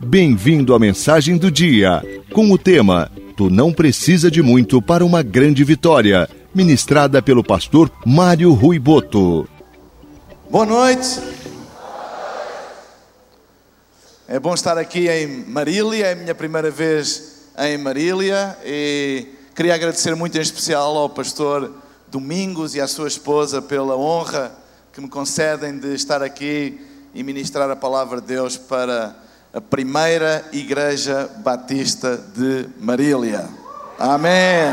Bem-vindo à mensagem do dia, com o tema Tu não precisa de muito para uma grande vitória, ministrada pelo pastor Mário Rui Boto. Boa noite. É bom estar aqui em Marília, é a minha primeira vez em Marília e queria agradecer muito em especial ao pastor Domingos e à sua esposa pela honra que me concedem de estar aqui e ministrar a palavra de Deus para a primeira igreja batista de Marília. Amém.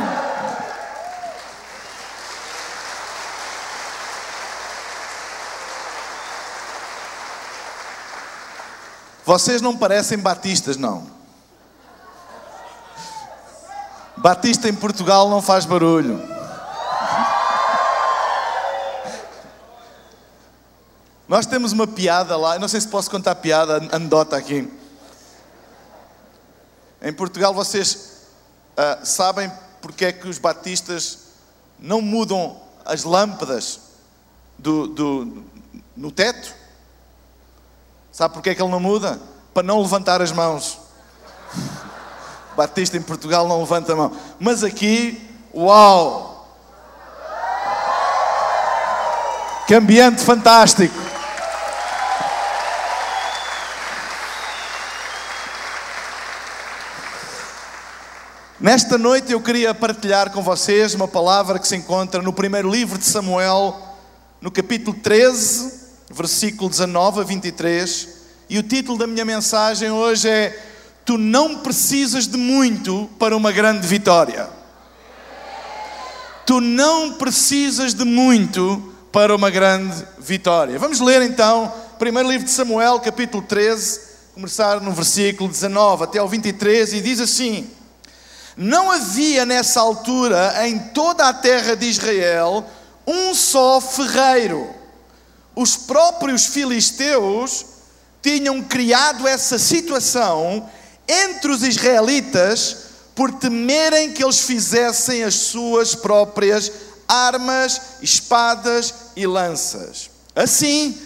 Vocês não parecem batistas, não. Batista em Portugal não faz barulho. Nós temos uma piada lá, não sei se posso contar piada, anedota aqui. Em Portugal vocês uh, sabem porque é que os batistas não mudam as lâmpadas do, do, no teto? Sabe porque é que ele não muda? Para não levantar as mãos. Batista em Portugal não levanta a mão. Mas aqui, uau! Que ambiente fantástico! Nesta noite eu queria partilhar com vocês uma palavra que se encontra no primeiro livro de Samuel, no capítulo 13, versículo 19 a 23. E o título da minha mensagem hoje é: Tu não precisas de muito para uma grande vitória. Tu não precisas de muito para uma grande vitória. Vamos ler então, primeiro livro de Samuel, capítulo 13, começar no versículo 19 até ao 23, e diz assim. Não havia nessa altura em toda a terra de Israel um só ferreiro. Os próprios filisteus tinham criado essa situação entre os israelitas por temerem que eles fizessem as suas próprias armas, espadas e lanças. Assim,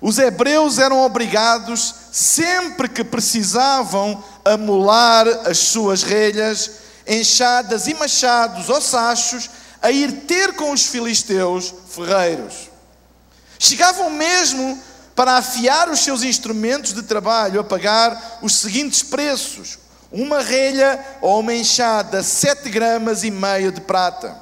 os hebreus eram obrigados, sempre que precisavam amolar as suas relhas, enxadas e machados ou sachos, a ir ter com os filisteus ferreiros. Chegavam mesmo para afiar os seus instrumentos de trabalho a pagar os seguintes preços: uma relha ou uma enxada, sete gramas e meio de prata.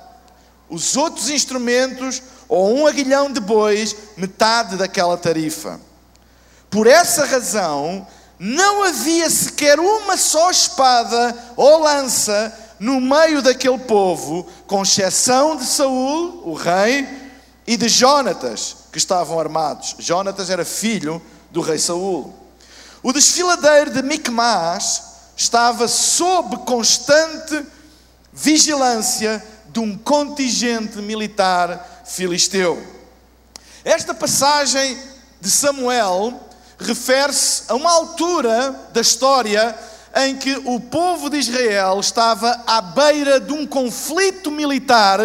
Os outros instrumentos, ou um aguilhão de bois, metade daquela tarifa. Por essa razão, não havia sequer uma só espada ou lança no meio daquele povo, com exceção de Saul, o rei, e de Jonatas, que estavam armados. Jonatas era filho do rei Saul. O desfiladeiro de Micmas estava sob constante vigilância de um contingente militar filisteu. Esta passagem de Samuel refere-se a uma altura da história em que o povo de Israel estava à beira de um conflito militar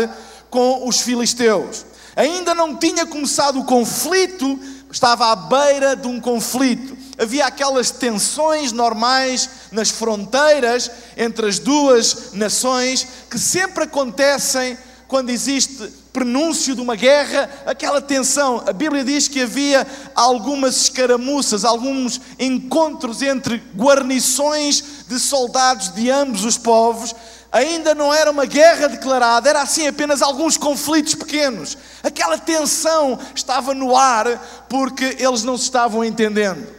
com os filisteus. Ainda não tinha começado o conflito, estava à beira de um conflito. Havia aquelas tensões normais nas fronteiras entre as duas nações que sempre acontecem quando existe prenúncio de uma guerra, aquela tensão. A Bíblia diz que havia algumas escaramuças, alguns encontros entre guarnições de soldados de ambos os povos. Ainda não era uma guerra declarada, era assim apenas alguns conflitos pequenos. Aquela tensão estava no ar porque eles não se estavam entendendo.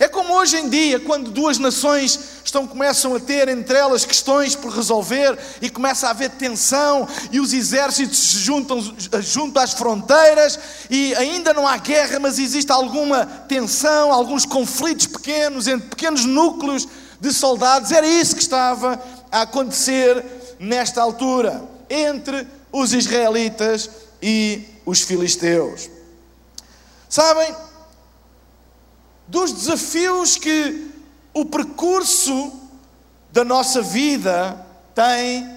É como hoje em dia, quando duas nações estão, começam a ter entre elas questões por resolver e começa a haver tensão e os exércitos se juntam junto às fronteiras e ainda não há guerra, mas existe alguma tensão, alguns conflitos pequenos entre pequenos núcleos de soldados. Era isso que estava a acontecer nesta altura entre os israelitas e os filisteus. Sabem? Dos desafios que o percurso da nossa vida tem,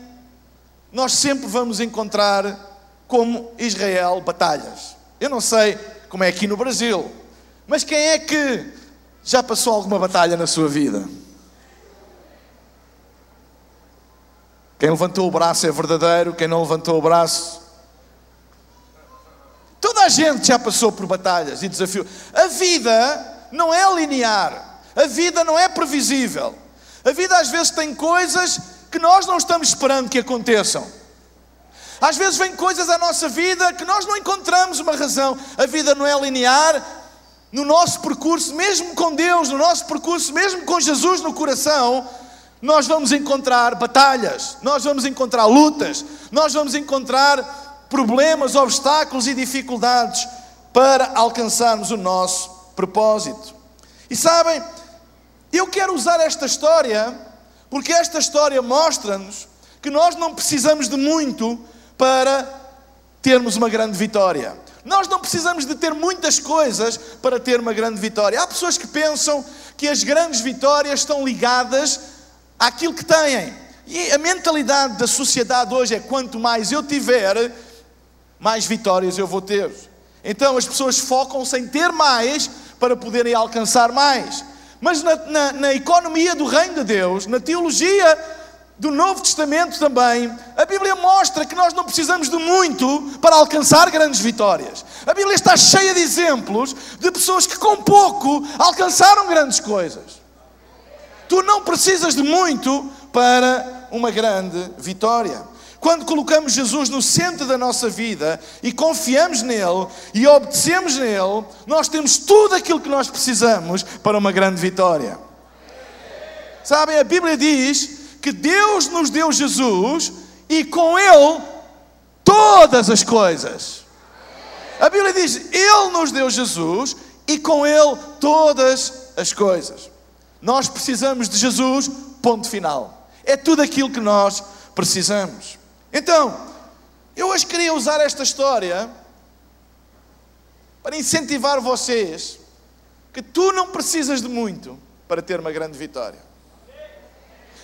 nós sempre vamos encontrar, como Israel, batalhas. Eu não sei como é aqui no Brasil, mas quem é que Já passou alguma batalha na sua vida? Quem levantou o braço é verdadeiro, quem não levantou o braço. Toda a gente já passou por batalhas e desafios. A vida não é linear, a vida não é previsível. A vida às vezes tem coisas que nós não estamos esperando que aconteçam. Às vezes vem coisas à nossa vida que nós não encontramos uma razão. A vida não é linear. No nosso percurso, mesmo com Deus, no nosso percurso, mesmo com Jesus no coração, nós vamos encontrar batalhas, nós vamos encontrar lutas, nós vamos encontrar problemas, obstáculos e dificuldades para alcançarmos o nosso propósito. E sabem, eu quero usar esta história porque esta história mostra-nos que nós não precisamos de muito para termos uma grande vitória. Nós não precisamos de ter muitas coisas para ter uma grande vitória. Há pessoas que pensam que as grandes vitórias estão ligadas àquilo que têm. E a mentalidade da sociedade hoje é: quanto mais eu tiver, mais vitórias eu vou ter. Então as pessoas focam-se em ter mais para poderem alcançar mais. Mas na, na, na economia do reino de Deus, na teologia do Novo Testamento também, a Bíblia mostra que nós não precisamos de muito para alcançar grandes vitórias. A Bíblia está cheia de exemplos de pessoas que com pouco alcançaram grandes coisas. Tu não precisas de muito para uma grande vitória. Quando colocamos Jesus no centro da nossa vida e confiamos nele e obedecemos nele, nós temos tudo aquilo que nós precisamos para uma grande vitória. Sabem, a Bíblia diz que Deus nos deu Jesus e com Ele todas as coisas. A Bíblia diz: Ele nos deu Jesus e com Ele todas as coisas. Nós precisamos de Jesus, ponto final. É tudo aquilo que nós precisamos. Então, eu hoje queria usar esta história para incentivar vocês que tu não precisas de muito para ter uma grande vitória.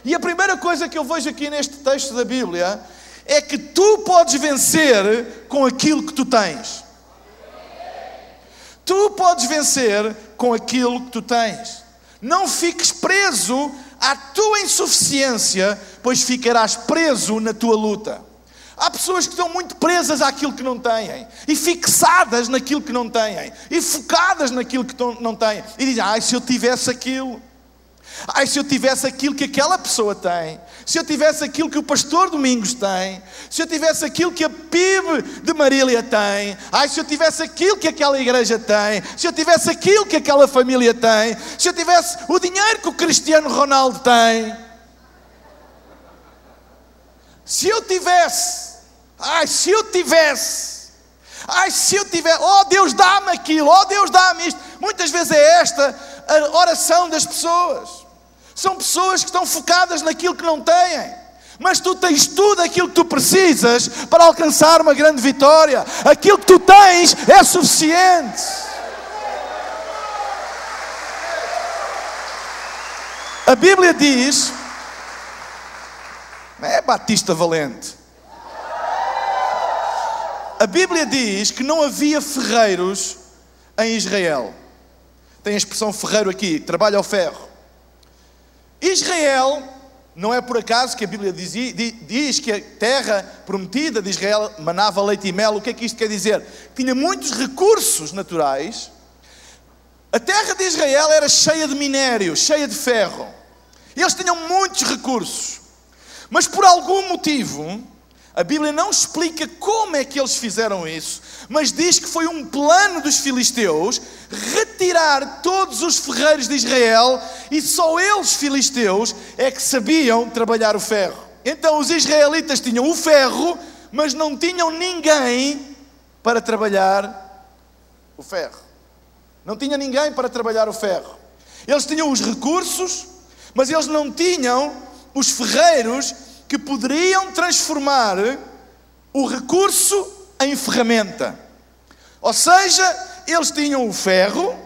E a primeira coisa que eu vejo aqui neste texto da Bíblia é que tu podes vencer com aquilo que tu tens. Tu podes vencer com aquilo que tu tens. Não fiques preso à tua insuficiência, pois ficarás preso na tua luta. Há pessoas que estão muito presas àquilo que não têm, e fixadas naquilo que não têm, e focadas naquilo que não têm, e dizem: ai, se eu tivesse aquilo. Ai, se eu tivesse aquilo que aquela pessoa tem, se eu tivesse aquilo que o pastor Domingos tem, se eu tivesse aquilo que a PIB de Marília tem, ai, se eu tivesse aquilo que aquela igreja tem, se eu tivesse aquilo que aquela família tem, se eu tivesse o dinheiro que o Cristiano Ronaldo tem, se eu tivesse, ai, se eu tivesse, ai, se eu tivesse, oh Deus dá-me aquilo, oh Deus dá-me isto. Muitas vezes é esta a oração das pessoas. São pessoas que estão focadas naquilo que não têm. Mas tu tens tudo aquilo que tu precisas para alcançar uma grande vitória. Aquilo que tu tens é suficiente. A Bíblia diz, é Batista Valente. A Bíblia diz que não havia ferreiros em Israel. Tem a expressão ferreiro aqui, trabalha ao ferro. Israel, não é por acaso que a Bíblia diz, diz, que a terra prometida de Israel manava leite e mel. O que é que isto quer dizer? Tinha muitos recursos naturais. A terra de Israel era cheia de minério, cheia de ferro. Eles tinham muitos recursos. Mas por algum motivo, a Bíblia não explica como é que eles fizeram isso, mas diz que foi um plano dos filisteus retirar todos os ferreiros de Israel e só eles, filisteus, é que sabiam trabalhar o ferro. Então os israelitas tinham o ferro, mas não tinham ninguém para trabalhar o ferro. Não tinha ninguém para trabalhar o ferro. Eles tinham os recursos, mas eles não tinham os ferreiros que poderiam transformar o recurso em ferramenta. Ou seja, eles tinham o ferro,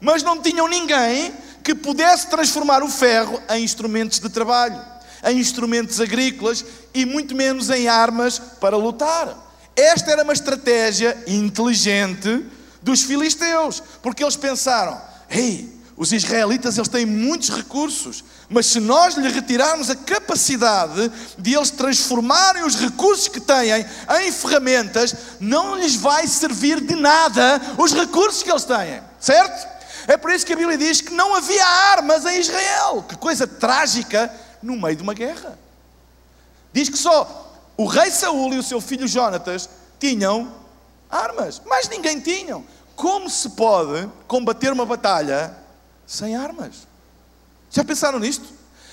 mas não tinham ninguém que pudesse transformar o ferro em instrumentos de trabalho, em instrumentos agrícolas e muito menos em armas para lutar. Esta era uma estratégia inteligente dos filisteus, porque eles pensaram: ei, Os israelitas eles têm muitos recursos, mas se nós lhe retirarmos a capacidade de eles transformarem os recursos que têm em ferramentas, não lhes vai servir de nada os recursos que eles têm, certo? É por isso que a Bíblia diz que não havia armas em Israel. Que coisa trágica no meio de uma guerra. Diz que só o rei Saul e o seu filho Jonatas tinham armas, mas ninguém tinha. Como se pode combater uma batalha sem armas. Já pensaram nisto?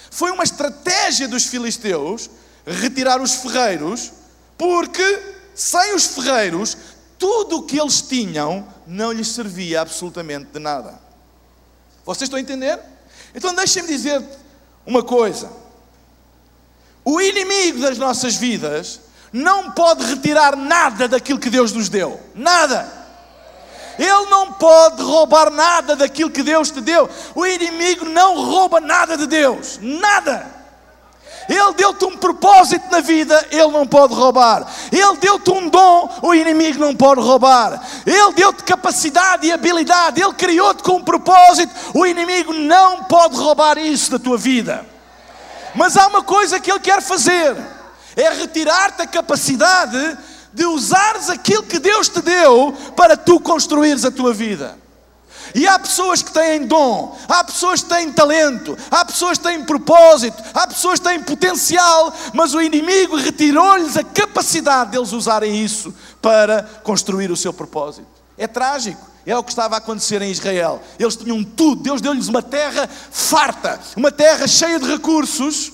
Foi uma estratégia dos filisteus retirar os ferreiros, porque sem os ferreiros, tudo o que eles tinham não lhes servia absolutamente de nada. Vocês estão a entender? Então deixem-me dizer uma coisa. O inimigo das nossas vidas não pode retirar nada daquilo que Deus nos deu. Nada. Ele não pode roubar nada daquilo que Deus te deu. O inimigo não rouba nada de Deus, nada. Ele deu-te um propósito na vida, ele não pode roubar. Ele deu-te um dom, o inimigo não pode roubar. Ele deu-te capacidade e habilidade, ele criou-te com um propósito, o inimigo não pode roubar isso da tua vida. Mas há uma coisa que ele quer fazer: é retirar-te a capacidade de usares aquilo que Deus te deu para tu construires a tua vida. E há pessoas que têm dom, há pessoas que têm talento, há pessoas que têm propósito, há pessoas que têm potencial, mas o inimigo retirou-lhes a capacidade deles usarem isso para construir o seu propósito. É trágico. É o que estava a acontecer em Israel. Eles tinham tudo, Deus deu-lhes uma terra farta, uma terra cheia de recursos,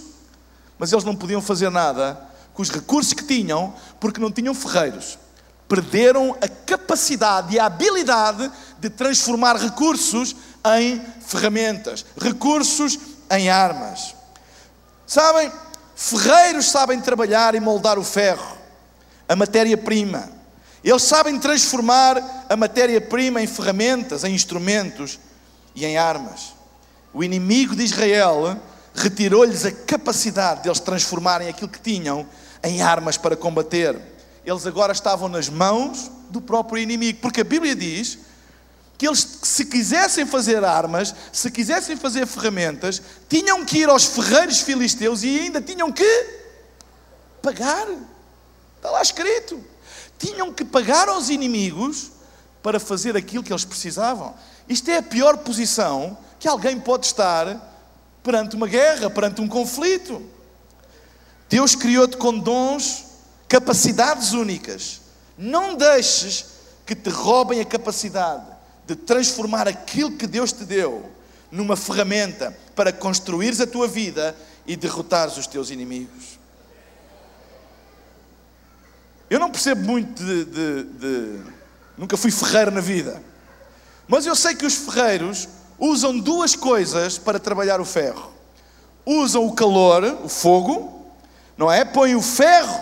mas eles não podiam fazer nada com os recursos que tinham, porque não tinham ferreiros. Perderam a capacidade e a habilidade de transformar recursos em ferramentas, recursos em armas. Sabem, ferreiros sabem trabalhar e moldar o ferro, a matéria-prima. Eles sabem transformar a matéria-prima em ferramentas, em instrumentos e em armas. O inimigo de Israel retirou-lhes a capacidade de eles transformarem aquilo que tinham em armas para combater. Eles agora estavam nas mãos do próprio inimigo, porque a Bíblia diz que eles, se quisessem fazer armas, se quisessem fazer ferramentas, tinham que ir aos ferreiros filisteus e ainda tinham que pagar. Está lá escrito. Tinham que pagar aos inimigos para fazer aquilo que eles precisavam. Isto é a pior posição que alguém pode estar perante uma guerra, perante um conflito. Deus criou-te com dons, capacidades únicas. Não deixes que te roubem a capacidade de transformar aquilo que Deus te deu numa ferramenta para construires a tua vida e derrotares os teus inimigos. Eu não percebo muito de, de, de, Nunca fui ferreiro na vida. Mas eu sei que os ferreiros usam duas coisas para trabalhar o ferro: usam o calor, o fogo, não é? Põe o ferro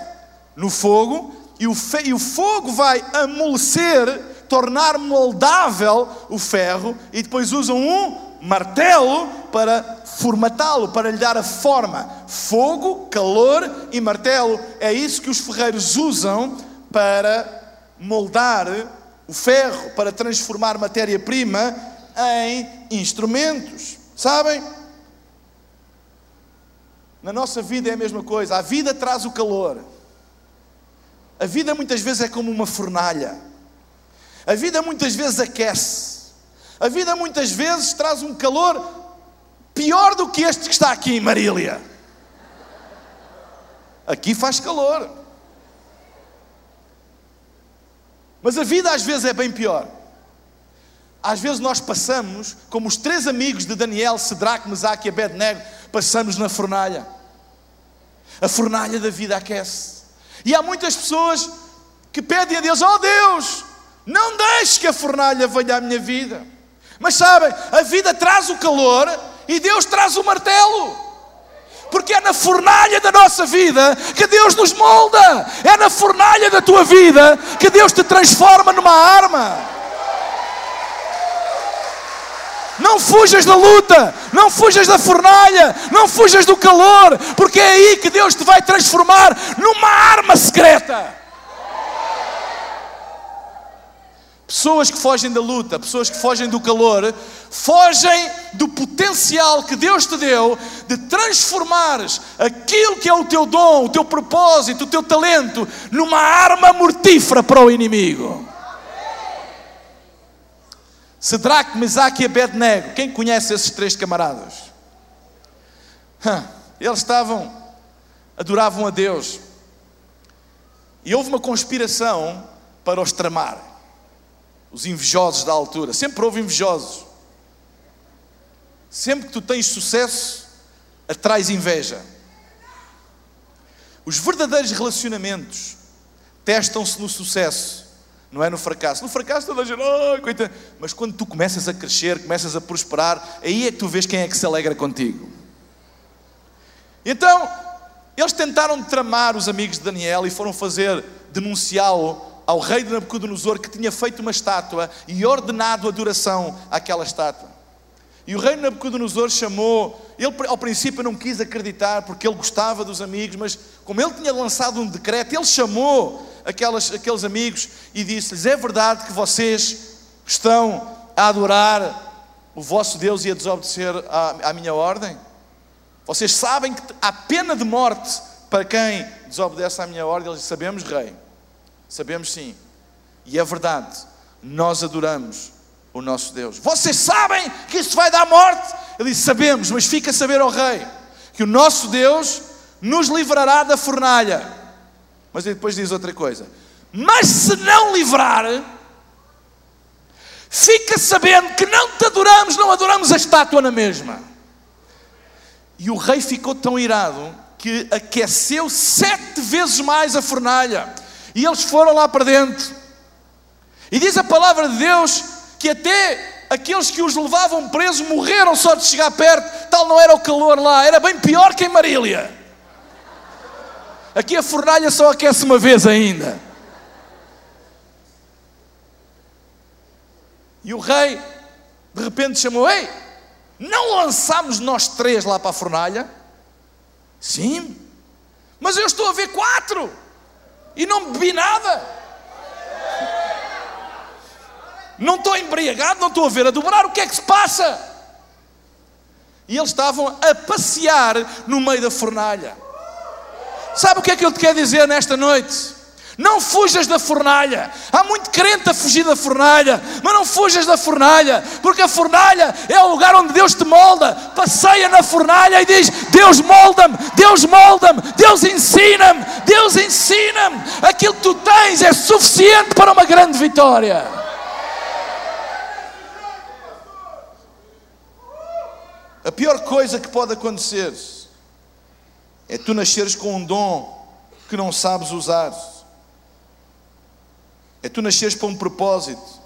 no fogo e o, e o fogo vai amolecer, tornar moldável o ferro e depois usam um martelo para formatá-lo, para lhe dar a forma. Fogo, calor e martelo. É isso que os ferreiros usam para moldar o ferro, para transformar matéria-prima em instrumentos. Sabem? Na nossa vida é a mesma coisa. A vida traz o calor. A vida muitas vezes é como uma fornalha. A vida muitas vezes aquece. A vida muitas vezes traz um calor pior do que este que está aqui em Marília. Aqui faz calor. Mas a vida às vezes é bem pior. Às vezes nós passamos, como os três amigos de Daniel, Sedraque, Mesaque e Abednego, passamos na fornalha. A fornalha da vida aquece. E há muitas pessoas que pedem a Deus: Oh Deus, não deixe que a fornalha venha à minha vida. Mas sabem, a vida traz o calor e Deus traz o martelo. Porque é na fornalha da nossa vida que Deus nos molda. É na fornalha da tua vida que Deus te transforma numa arma. Não fujas da luta, não fujas da fornalha, não fujas do calor, porque é aí que Deus te vai transformar numa arma secreta. pessoas que fogem da luta, pessoas que fogem do calor, fogem do potencial que Deus te deu de transformares aquilo que é o teu dom, o teu propósito, o teu talento, numa arma mortífera para o inimigo. Sedraque, Mesaque e Abednego. Quem conhece esses três camaradas? Eles estavam, adoravam a Deus. E houve uma conspiração para os tramar. Os invejosos da altura. Sempre houve invejosos. Sempre que tu tens sucesso, atrais inveja. Os verdadeiros relacionamentos testam-se no sucesso não é no fracasso. No fracasso toda a gente, oh. Mas quando tu começas a crescer, começas a prosperar, aí é que tu vês quem é que se alegra contigo. Então, eles tentaram tramar os amigos de Daniel e foram fazer, denunciá-lo ao rei de Nabucodonosor que tinha feito uma estátua e ordenado adoração àquela estátua. E o rei Nabucodonosor chamou, ele ao princípio não quis acreditar porque ele gostava dos amigos, mas como ele tinha lançado um decreto, ele chamou aquelas, aqueles amigos e disse-lhes: É verdade que vocês estão a adorar o vosso Deus e a desobedecer à, à minha ordem? Vocês sabem que há pena de morte para quem desobedece à minha ordem? Eles sabemos, rei. Sabemos sim. E é verdade. Nós adoramos o nosso Deus. Vocês sabem que isso vai dar morte? Ele disse: Sabemos, mas fica a saber ao rei que o nosso Deus nos livrará da fornalha. Mas depois diz outra coisa: Mas se não livrar, fica sabendo que não te adoramos, não adoramos a estátua na mesma. E o rei ficou tão irado que aqueceu sete vezes mais a fornalha. E eles foram lá para dentro. E diz a palavra de Deus que até aqueles que os levavam presos morreram só de chegar perto. Tal não era o calor lá, era bem pior que em Marília. Aqui a fornalha só aquece uma vez ainda. E o rei, de repente, chamou: Ei, não lançámos nós três lá para a fornalha? Sim, mas eu estou a ver quatro e não bebi nada. Não estou embriagado, não estou a ver a dobrar, o que é que se passa? E eles estavam a passear no meio da fornalha. Sabe o que é que eu te quero dizer nesta noite? Não fujas da fornalha. Há muito crente a fugir da fornalha, mas não fujas da fornalha, porque a fornalha é o lugar onde Deus te molda. Passeia na fornalha e diz: Deus molda-me, Deus molda-me, Deus ensina-me, Deus ensina-me. Aquilo que tu tens é suficiente para uma grande vitória. A pior coisa que pode acontecer é tu nasceres com um dom que não sabes usar. É tu nasceres para um propósito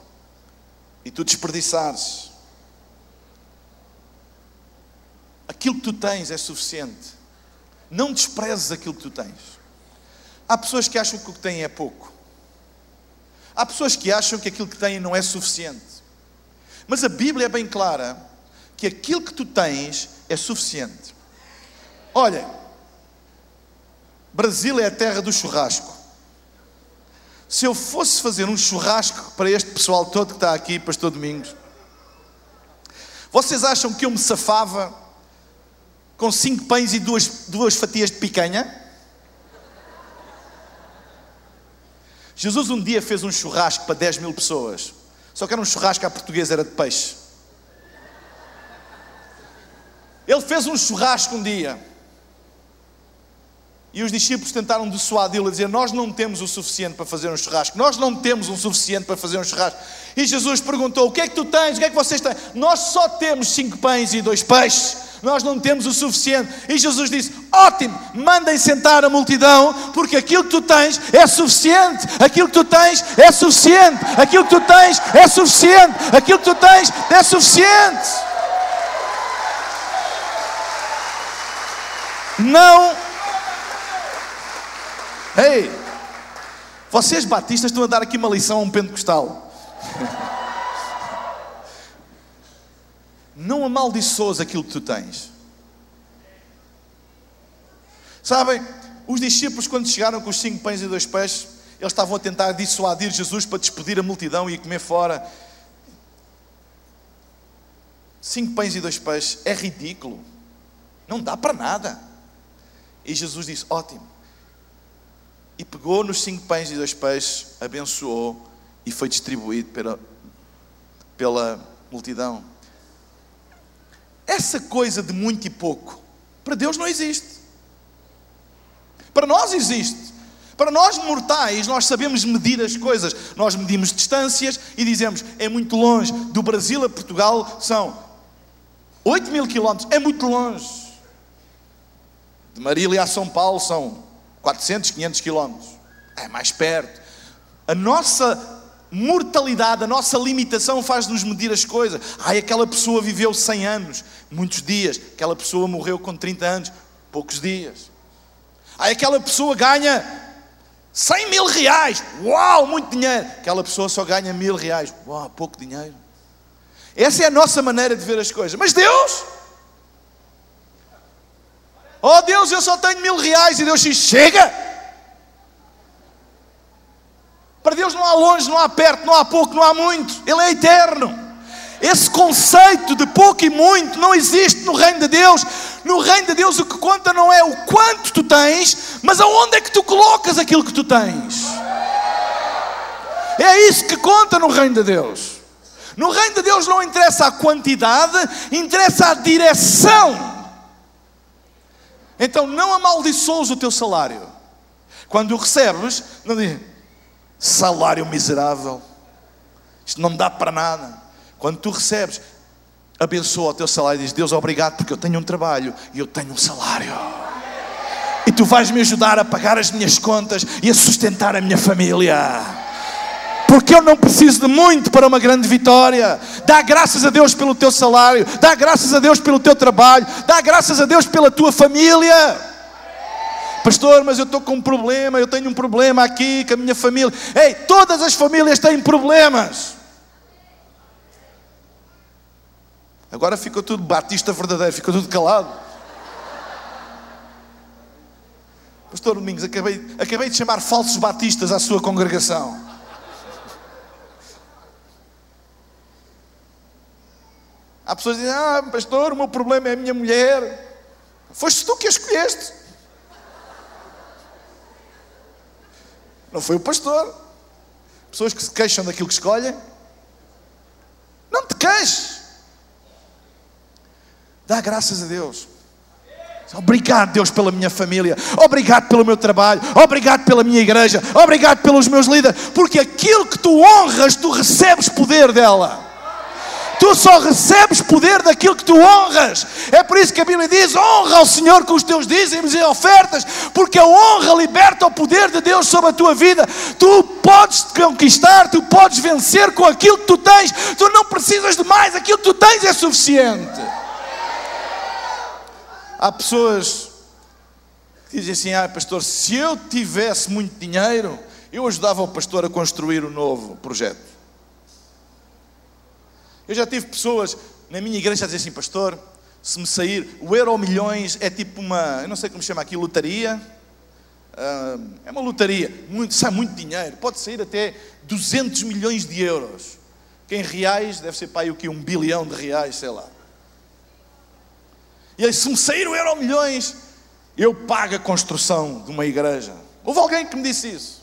e tu desperdiçares. Aquilo que tu tens é suficiente. Não desprezes aquilo que tu tens. Há pessoas que acham que o que têm é pouco. Há pessoas que acham que aquilo que têm não é suficiente. Mas a Bíblia é bem clara que aquilo que tu tens é suficiente. Olha, Brasil é a terra do churrasco. Se eu fosse fazer um churrasco para este pessoal todo que está aqui, Pastor Domingos, vocês acham que eu me safava com cinco pães e duas, duas fatias de picanha? Jesus um dia fez um churrasco para 10 mil pessoas, só que era um churrasco à portuguesa, era de peixe. Ele fez um churrasco um dia. E os discípulos tentaram dissuadi-lo a dizer: Nós não temos o suficiente para fazer um churrasco, nós não temos o suficiente para fazer um churrasco. E Jesus perguntou: O que é que tu tens? O que é que vocês têm? Nós só temos cinco pães e dois peixes, nós não temos o suficiente. E Jesus disse: Ótimo, mandem sentar a multidão, porque aquilo que tu tens é suficiente, aquilo que tu tens é suficiente, aquilo que tu tens é suficiente, aquilo que tu tens é suficiente. Não Ei, vocês batistas estão a dar aqui uma lição a um pentecostal. Não amaldiçoas aquilo que tu tens. Sabem, os discípulos, quando chegaram com os cinco pães e dois peixes, Eles estavam a tentar dissuadir Jesus para despedir a multidão e comer fora. Cinco pães e dois peixes é ridículo. Não dá para nada. E Jesus disse: Ótimo. E pegou nos cinco pães e dois peixes, abençoou e foi distribuído pela, pela multidão. Essa coisa de muito e pouco, para Deus não existe. Para nós existe. Para nós mortais, nós sabemos medir as coisas. Nós medimos distâncias e dizemos é muito longe. Do Brasil a Portugal são 8 mil quilómetros, é muito longe. De Marília a São Paulo são 400, 500 quilómetros. É mais perto. A nossa mortalidade, a nossa limitação faz-nos medir as coisas. Ai, aquela pessoa viveu 100 anos, muitos dias. Aquela pessoa morreu com 30 anos, poucos dias. Ai, aquela pessoa ganha 100 mil reais. Uau, muito dinheiro. Aquela pessoa só ganha mil reais. Uau, pouco dinheiro. Essa é a nossa maneira de ver as coisas. Mas Deus? Oh Deus, eu só tenho mil reais. E Deus diz: chega. Para Deus não há longe, não há perto, não há pouco, não há muito. Ele é eterno. Esse conceito de pouco e muito não existe no reino de Deus. No reino de Deus o que conta não é o quanto tu tens, mas aonde é que tu colocas aquilo que tu tens. É isso que conta no reino de Deus. No reino de Deus não interessa a quantidade, interessa a direção. Então não amaldiçoes o teu salário. Quando o recebes, não diz salário miserável. Isto não me dá para nada. Quando tu recebes, abençoa o teu salário e diz: Deus, obrigado porque eu tenho um trabalho e eu tenho um salário. E tu vais me ajudar a pagar as minhas contas e a sustentar a minha família porque eu não preciso de muito para uma grande vitória. Dá graças a Deus pelo teu salário, dá graças a Deus pelo teu trabalho, dá graças a Deus pela tua família. Pastor, mas eu estou com um problema, eu tenho um problema aqui com a minha família. Ei, todas as famílias têm problemas. Agora ficou tudo batista verdadeiro, ficou tudo calado. Pastor Domingos, acabei, acabei de chamar falsos batistas à sua congregação. Há pessoas que dizem: Ah, pastor, o meu problema é a minha mulher. Foste tu que a escolheste. Não foi o pastor. Pessoas que se queixam daquilo que escolhem. Não te queixes. Dá graças a Deus. Obrigado, Deus, pela minha família. Obrigado pelo meu trabalho. Obrigado pela minha igreja. Obrigado pelos meus líderes. Porque aquilo que tu honras, tu recebes poder dela. Tu só recebes poder daquilo que tu honras. É por isso que a Bíblia diz: honra ao Senhor com os teus dízimos e ofertas, porque a honra liberta o poder de Deus sobre a tua vida. Tu podes conquistar, tu podes vencer com aquilo que tu tens. Tu não precisas de mais, aquilo que tu tens é suficiente. Há pessoas que dizem assim: ah, pastor, se eu tivesse muito dinheiro, eu ajudava o pastor a construir um novo projeto. Eu já tive pessoas na minha igreja a dizer assim, pastor, se me sair, o euro milhões é tipo uma, eu não sei como chama aqui, lotaria. Uh, é uma lotaria, muito, sai muito dinheiro, pode sair até 200 milhões de euros. Que em reais deve ser aí o que? Um bilhão de reais, sei lá. E aí, se me sair o euro milhões, eu pago a construção de uma igreja. Houve alguém que me disse isso.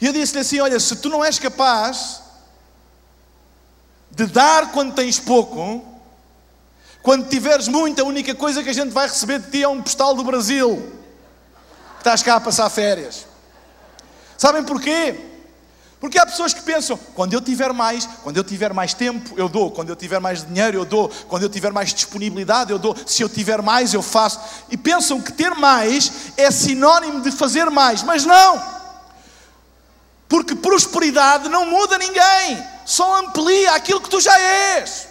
E eu disse-lhe assim: Olha, se tu não és capaz de dar quando tens pouco, quando tiveres muito, a única coisa que a gente vai receber de ti é um postal do Brasil, que estás cá a passar férias. Sabem porquê? Porque há pessoas que pensam, quando eu tiver mais, quando eu tiver mais tempo, eu dou, quando eu tiver mais dinheiro, eu dou, quando eu tiver mais disponibilidade, eu dou, se eu tiver mais, eu faço. E pensam que ter mais é sinónimo de fazer mais, mas não. Porque prosperidade não muda ninguém, só amplia aquilo que tu já és.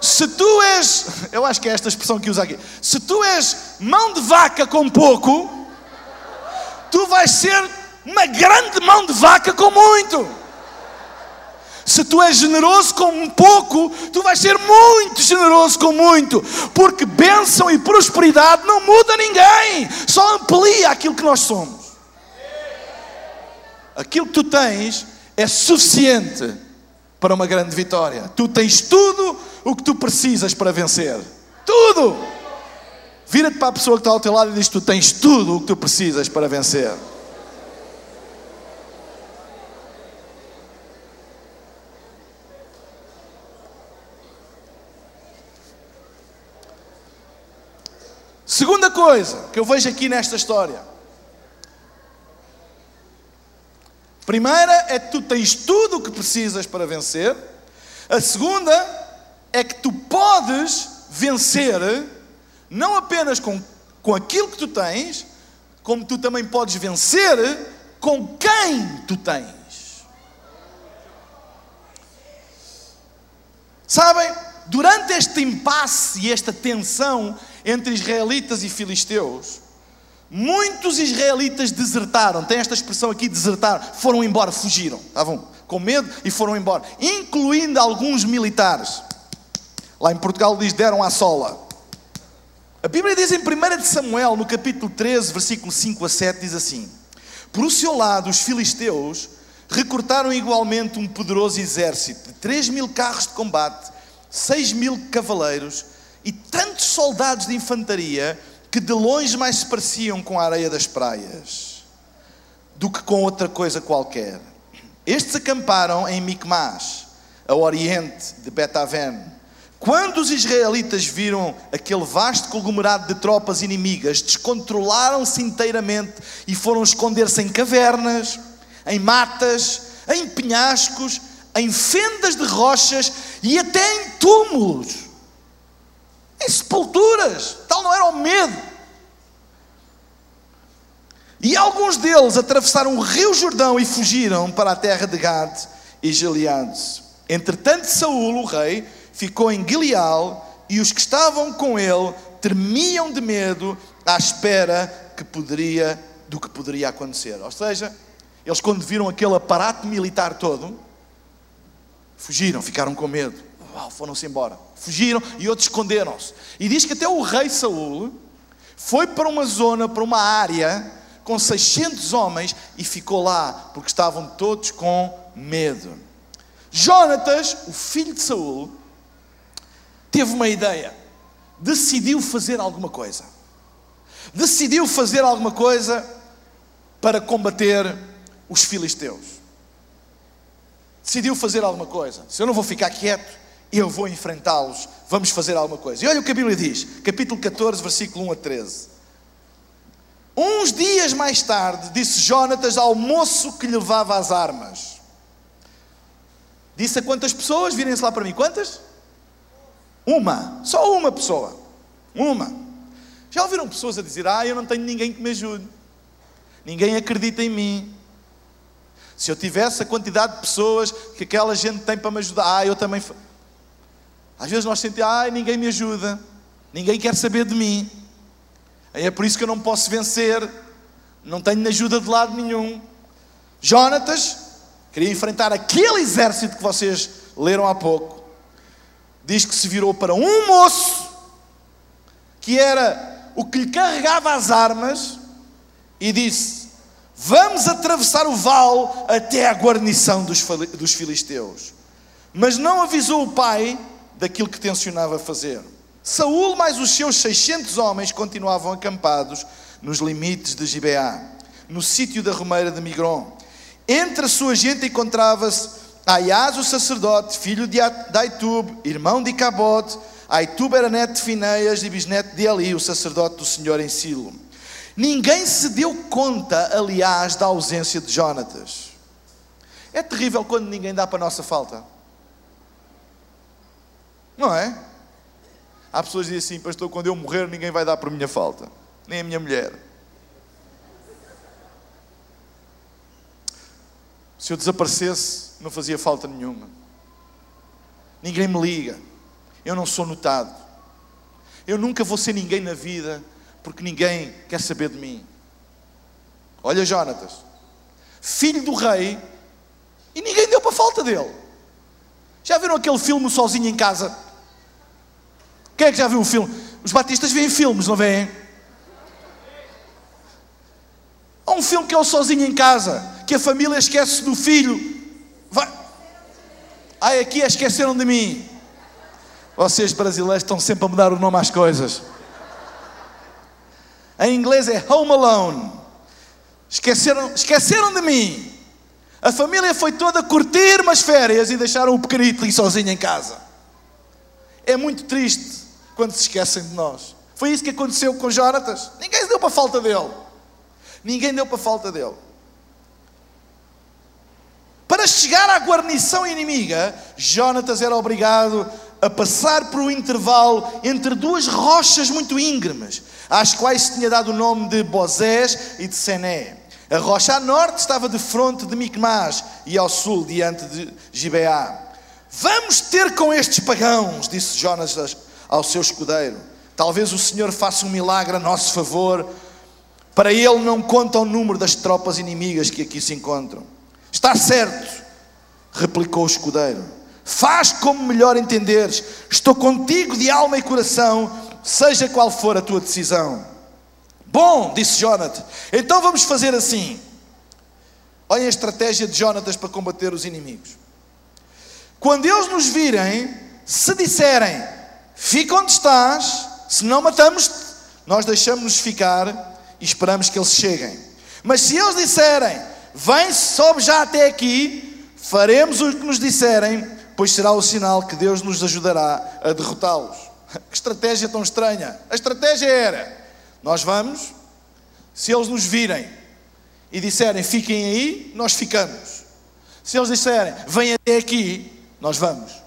Se tu és, eu acho que é esta expressão que usa aqui, se tu és mão de vaca com pouco, tu vais ser uma grande mão de vaca com muito. Se tu és generoso com um pouco, tu vais ser muito generoso com muito, porque bênção e prosperidade não muda ninguém, só amplia aquilo que nós somos. Aquilo que tu tens é suficiente para uma grande vitória. Tu tens tudo o que tu precisas para vencer. Tudo! Vira-te para a pessoa que está ao teu lado e diz: Tu tens tudo o que tu precisas para vencer. Segunda coisa que eu vejo aqui nesta história. Primeira é que tu tens tudo o que precisas para vencer. A segunda é que tu podes vencer não apenas com, com aquilo que tu tens, como tu também podes vencer com quem tu tens. Sabem, durante este impasse e esta tensão entre israelitas e filisteus, muitos israelitas desertaram. Tem esta expressão aqui, desertar, foram embora, fugiram. Estavam com medo e foram embora, incluindo alguns militares. Lá em Portugal diz deram à sola. A Bíblia diz em 1 Samuel, no capítulo 13, versículo 5 a 7, diz assim: Por o seu lado, os filisteus recrutaram igualmente um poderoso exército de 3 mil carros de combate, 6 mil cavaleiros e tantos soldados de infantaria que de longe mais se pareciam com a areia das praias do que com outra coisa qualquer. Estes acamparam em Micmas, a oriente de Betaven quando os israelitas viram aquele vasto conglomerado de tropas inimigas, descontrolaram-se inteiramente e foram esconder-se em cavernas, em matas, em penhascos, em fendas de rochas e até em túmulos, sepulturas. Tal não era o medo. E alguns deles atravessaram o rio Jordão e fugiram para a terra de Gad e Gileade. Entretanto, Saul, o rei, ficou em Gileal e os que estavam com ele tremiam de medo à espera que poderia, do que poderia acontecer. Ou seja, eles quando viram aquele aparato militar todo, fugiram, ficaram com medo. Foram-se embora. Fugiram e outros esconderam-se. E diz que até o rei Saul foi para uma zona, para uma área com 600 homens e ficou lá porque estavam todos com medo. Jonatas, o filho de Saul, teve uma ideia, decidiu fazer alguma coisa. Decidiu fazer alguma coisa para combater os filisteus. Decidiu fazer alguma coisa. Se eu não vou ficar quieto, eu vou enfrentá-los. Vamos fazer alguma coisa. E olha o que a Bíblia diz, capítulo 14, versículo 1 a 13. Uns dias mais tarde, disse Jonatas ao moço que levava as armas. Disse a quantas pessoas? Virem-se lá para mim. Quantas? Uma, só uma pessoa. Uma. Já ouviram pessoas a dizer: Ah, eu não tenho ninguém que me ajude. Ninguém acredita em mim. Se eu tivesse a quantidade de pessoas que aquela gente tem para me ajudar, ah, eu também. Às vezes nós sentimos: Ah, ninguém me ajuda. Ninguém quer saber de mim. É por isso que eu não posso vencer. Não tenho ajuda de lado nenhum. Jonatas queria enfrentar aquele exército que vocês leram há pouco diz que se virou para um moço que era o que lhe carregava as armas e disse: Vamos atravessar o vale até à guarnição dos, dos filisteus. Mas não avisou o pai daquilo que tencionava fazer. Saúl mais os seus 600 homens continuavam acampados nos limites de Gibeá, no sítio da romeira de Migron. Entre a sua gente encontrava-se Aias, o sacerdote, filho de Aitub, irmão de Cabod, Aitub era neto de Fineias e bisneto de Eli, o sacerdote do Senhor em Silo. Ninguém se deu conta, aliás, da ausência de Jonatas. É terrível quando ninguém dá para a nossa falta. Não é? Há pessoas que dizem assim, pastor, quando eu morrer ninguém vai dar a minha falta. Nem a minha mulher. Se eu desaparecesse, não fazia falta nenhuma. Ninguém me liga. Eu não sou notado. Eu nunca vou ser ninguém na vida porque ninguém quer saber de mim. Olha, Jonatas, filho do rei, e ninguém deu para falta dele. Já viram aquele filme Sozinho em Casa? Quem é que já viu o filme? Os batistas veem filmes, não veem? Há um filme que é o Sozinho em Casa, que a família esquece do filho. Vai. Ai, aqui esqueceram de mim. Vocês brasileiros estão sempre a mudar o nome às coisas. Em inglês é Home Alone. Esqueceram, esqueceram de mim. A família foi toda curtir umas férias e deixaram o pequenito sozinho em casa. É muito triste quando se esquecem de nós. Foi isso que aconteceu com Jonatas. Ninguém deu para a falta dele. Ninguém deu para a falta dele. Para chegar à guarnição inimiga, Jonatas era obrigado a passar por um intervalo entre duas rochas muito íngremes, às quais se tinha dado o nome de Bozés e de Sené. A rocha a norte estava de fronte de Micmas e ao sul, diante de Gibeá. Vamos ter com estes pagãos, disse Jonas ao seu escudeiro. Talvez o Senhor faça um milagre a nosso favor. Para ele não conta o número das tropas inimigas que aqui se encontram. Está certo, replicou o escudeiro. Faz como melhor entenderes. Estou contigo de alma e coração, seja qual for a tua decisão. Bom, disse Jonatas, então vamos fazer assim. Olhem a estratégia de Jonatas para combater os inimigos. Quando eles nos virem, se disserem, fica onde estás, se não matamos, nós deixamos-nos ficar e esperamos que eles cheguem. Mas se eles disserem, vem, sobe já até aqui, faremos o que nos disserem, pois será o sinal que Deus nos ajudará a derrotá-los. Que estratégia tão estranha! A estratégia era: nós vamos, se eles nos virem e disserem fiquem aí, nós ficamos. Se eles disserem vem até aqui, nós vamos.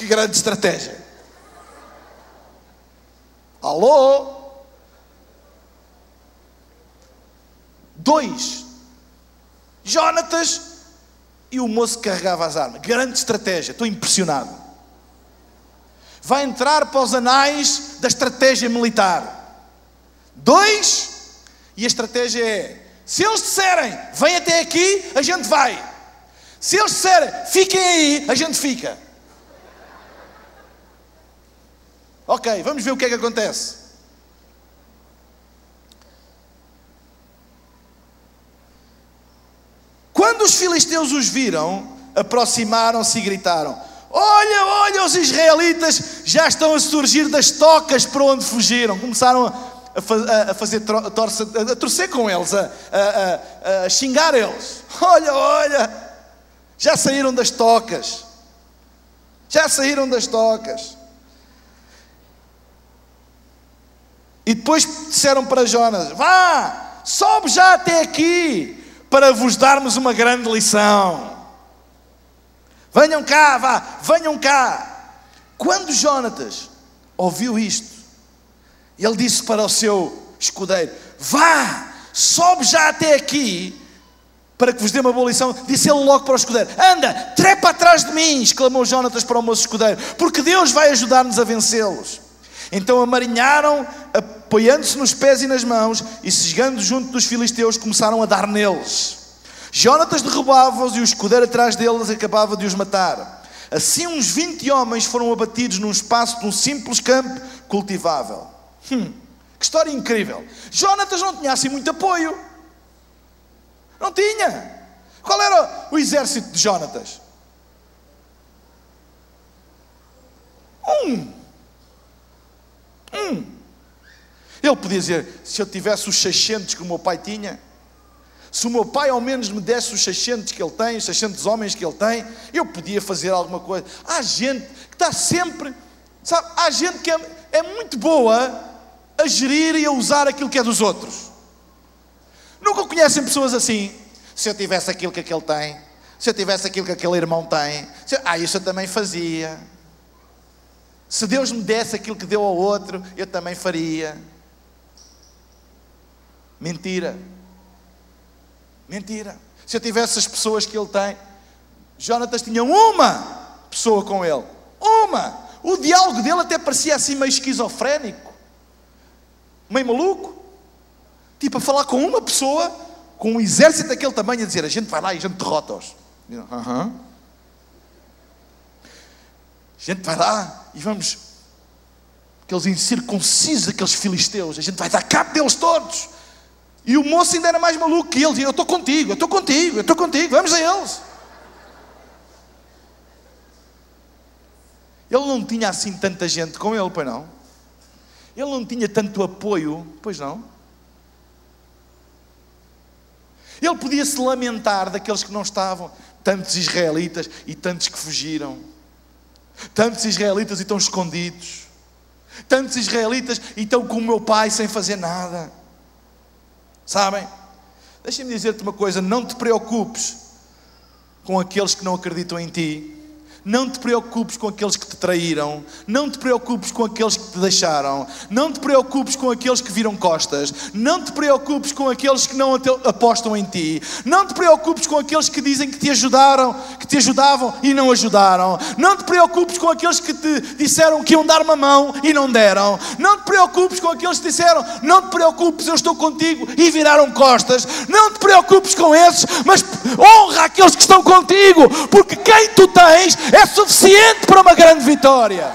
Que grande estratégia! Alô? Dois. Jonatas e o moço carregava as armas. Grande estratégia, estou impressionado. Vai entrar para os anais da estratégia militar. Dois, e a estratégia é: se eles disserem, vem até aqui, a gente vai. Se eles disserem, fiquem aí, a gente fica. Ok, vamos ver o que é que acontece. Quando os filisteus os viram, aproximaram-se e gritaram: Olha, olha, os israelitas já estão a surgir das tocas para onde fugiram. Começaram a, a fazer torce, a torcer com eles, a, a, a xingar eles. Olha, olha, já saíram das tocas. Já saíram das tocas. E depois disseram para Jonas: Vá, sobe já até aqui para vos darmos uma grande lição. Venham cá, vá, venham cá. Quando Jonatas ouviu isto, ele disse para o seu escudeiro: Vá, sobe já até aqui, para que vos dê uma boa lição. Disse ele logo para o escudeiro: Anda, trepa atrás de mim, exclamou Jonatas para o moço escudeiro, porque Deus vai ajudar-nos a vencê-los. Então amarinharam, apoiando-se nos pés e nas mãos, e chegando junto dos filisteus, começaram a dar neles. Jonatas derrubava-os e o escudeiro atrás deles acabava de os matar. Assim, uns 20 homens foram abatidos num espaço de um simples campo cultivável. Hum, que história incrível! Jonatas não tinha assim muito apoio. Não tinha. Qual era o exército de Jonatas? Um. Um. Ele podia dizer: se eu tivesse os 600 que o meu pai tinha, se o meu pai ao menos me desse os 600 que ele tem, os 600 homens que ele tem, eu podia fazer alguma coisa. Há gente que está sempre, sabe, há gente que é, é muito boa a gerir e a usar aquilo que é dos outros. Nunca conhecem pessoas assim. Se eu tivesse aquilo que aquele tem, se eu tivesse aquilo que aquele irmão tem, ah, isso eu também fazia. Se Deus me desse aquilo que deu ao outro, eu também faria. Mentira. Mentira. Se eu tivesse as pessoas que ele tem, Jonatas tinha uma pessoa com ele. Uma. O diálogo dele até parecia assim meio esquizofrénico, meio maluco. Tipo, a falar com uma pessoa com um exército daquele tamanho a dizer: a gente vai lá e a gente derrota-os. Aham. A gente vai lá e vamos, aqueles incircuncisos, aqueles filisteus, a gente vai dar cabo deles todos. E o moço ainda era mais maluco que eles. Eu estou contigo, eu estou contigo, eu estou contigo, vamos a eles. Ele não tinha assim tanta gente com ele, pois não? Ele não tinha tanto apoio, pois não? Ele podia se lamentar daqueles que não estavam, tantos israelitas e tantos que fugiram, tantos israelitas e estão escondidos, tantos israelitas e estão com o meu pai sem fazer nada. Sabem? Deixa-me dizer-te uma coisa: não te preocupes com aqueles que não acreditam em ti. Não te preocupes com aqueles que te traíram, não te preocupes com aqueles que te deixaram, não te preocupes com aqueles que viram costas, não te preocupes com aqueles que não apostam em ti, não te preocupes com aqueles que dizem que te ajudaram, que te ajudavam e não ajudaram, não te preocupes com aqueles que te disseram que iam dar uma mão e não deram, não te preocupes com aqueles que disseram não te preocupes, eu estou contigo e viraram costas, não te preocupes com esses, mas honra aqueles que estão contigo, porque quem tu tens é suficiente para uma grande vitória.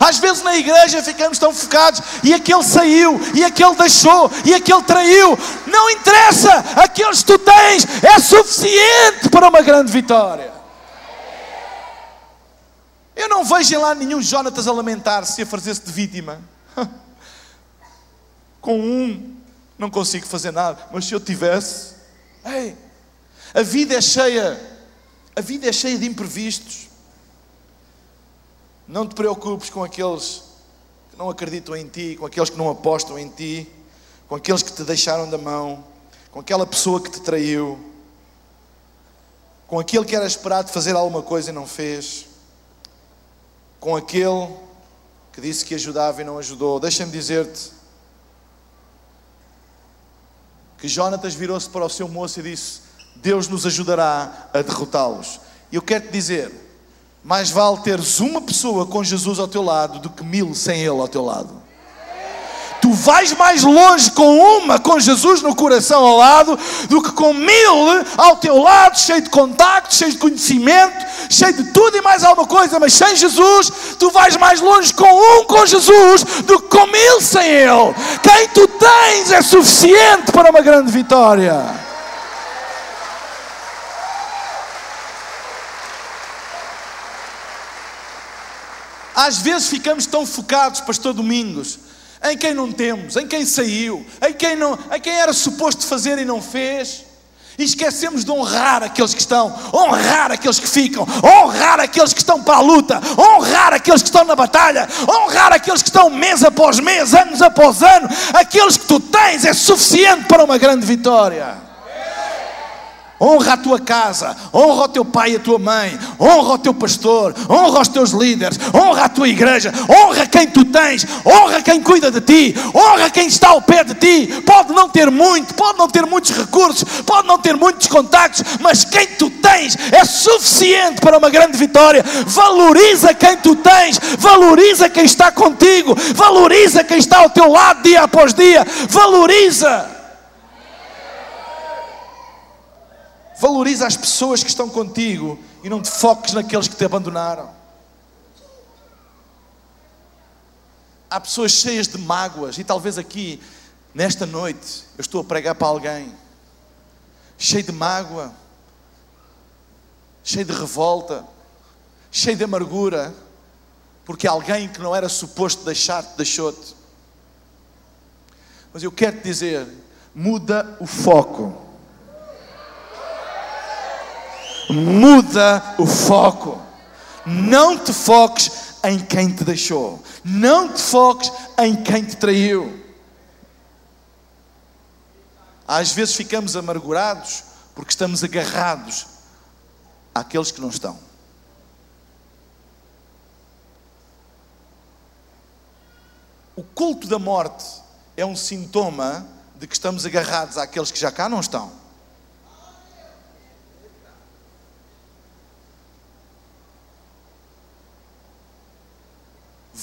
Às vezes na igreja ficamos tão focados e aquele saiu, e aquele deixou, e aquele traiu. Não interessa, aqueles que tu tens é suficiente para uma grande vitória. Eu não vejo lá nenhum Jonatas a lamentar-se e a fazer-se de vítima. Com um não consigo fazer nada, mas se eu tivesse, ei, a vida é cheia a vida é cheia de imprevistos. Não te preocupes com aqueles que não acreditam em ti, com aqueles que não apostam em ti, com aqueles que te deixaram da mão, com aquela pessoa que te traiu, com aquele que era esperado fazer alguma coisa e não fez, com aquele que disse que ajudava e não ajudou. Deixa-me dizer-te que Jonatas virou-se para o seu moço e disse: Deus nos ajudará a derrotá-los. E eu quero te dizer: mais vale teres uma pessoa com Jesus ao teu lado do que mil sem Ele ao teu lado. Tu vais mais longe com uma, com Jesus no coração ao lado, do que com mil ao teu lado, cheio de contactos, cheio de conhecimento, cheio de tudo e mais alguma coisa, mas sem Jesus, tu vais mais longe com um com Jesus do que com mil sem Ele. Quem tu tens é suficiente para uma grande vitória. Às vezes ficamos tão focados, Pastor Domingos, em quem não temos, em quem saiu, em quem, não, em quem era suposto fazer e não fez. E esquecemos de honrar aqueles que estão, honrar aqueles que ficam, honrar aqueles que estão para a luta, honrar aqueles que estão na batalha, honrar aqueles que estão mês após mês, anos após ano. Aqueles que tu tens é suficiente para uma grande vitória. Honra a tua casa, honra o teu pai e a tua mãe, honra o teu pastor, honra os teus líderes, honra a tua igreja, honra quem tu tens, honra quem cuida de ti, honra quem está ao pé de ti. Pode não ter muito, pode não ter muitos recursos, pode não ter muitos contactos, mas quem tu tens é suficiente para uma grande vitória. Valoriza quem tu tens, valoriza quem está contigo, valoriza quem está ao teu lado dia após dia, valoriza. Valoriza as pessoas que estão contigo e não te foques naqueles que te abandonaram. Há pessoas cheias de mágoas, e talvez aqui, nesta noite, eu estou a pregar para alguém, cheio de mágoa, cheio de revolta, cheio de amargura, porque alguém que não era suposto deixar-te, deixou-te. Mas eu quero te dizer: muda o foco muda o foco. Não te foques em quem te deixou. Não te foques em quem te traiu. Às vezes ficamos amargurados porque estamos agarrados àqueles que não estão. O culto da morte é um sintoma de que estamos agarrados àqueles que já cá não estão.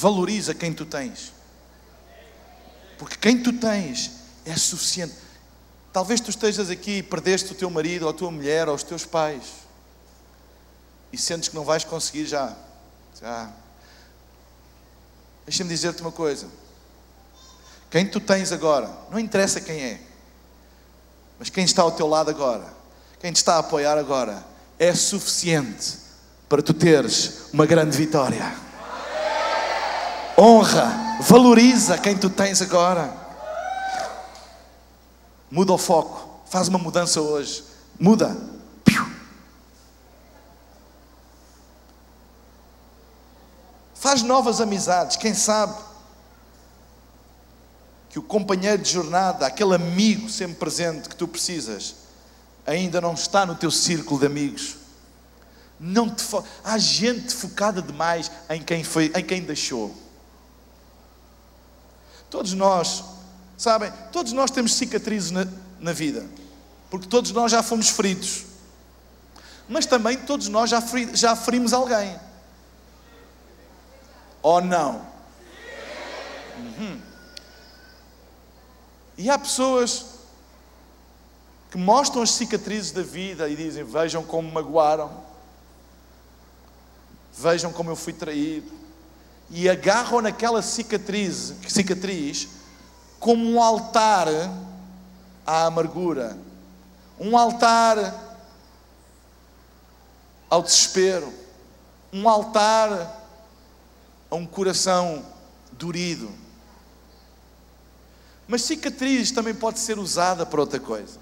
Valoriza quem tu tens. Porque quem tu tens é suficiente. Talvez tu estejas aqui e perdeste o teu marido, ou a tua mulher, ou os teus pais. E sentes que não vais conseguir já. já. Deixa-me dizer-te uma coisa. Quem tu tens agora, não interessa quem é, mas quem está ao teu lado agora, quem te está a apoiar agora, é suficiente para tu teres uma grande vitória. Honra, valoriza quem tu tens agora. Muda o foco, faz uma mudança hoje. Muda. Faz novas amizades, quem sabe que o companheiro de jornada, aquele amigo sempre presente que tu precisas, ainda não está no teu círculo de amigos. Não te fo... Há gente focada demais em quem, foi, em quem deixou. Todos nós, sabem, todos nós temos cicatrizes na, na vida, porque todos nós já fomos feridos, mas também todos nós já, feri, já ferimos alguém. Ou não? Uhum. E há pessoas que mostram as cicatrizes da vida e dizem: Vejam como me magoaram, vejam como eu fui traído, e agarram naquela cicatriz, cicatriz como um altar à amargura, um altar ao desespero, um altar a um coração dorido. Mas cicatriz também pode ser usada para outra coisa.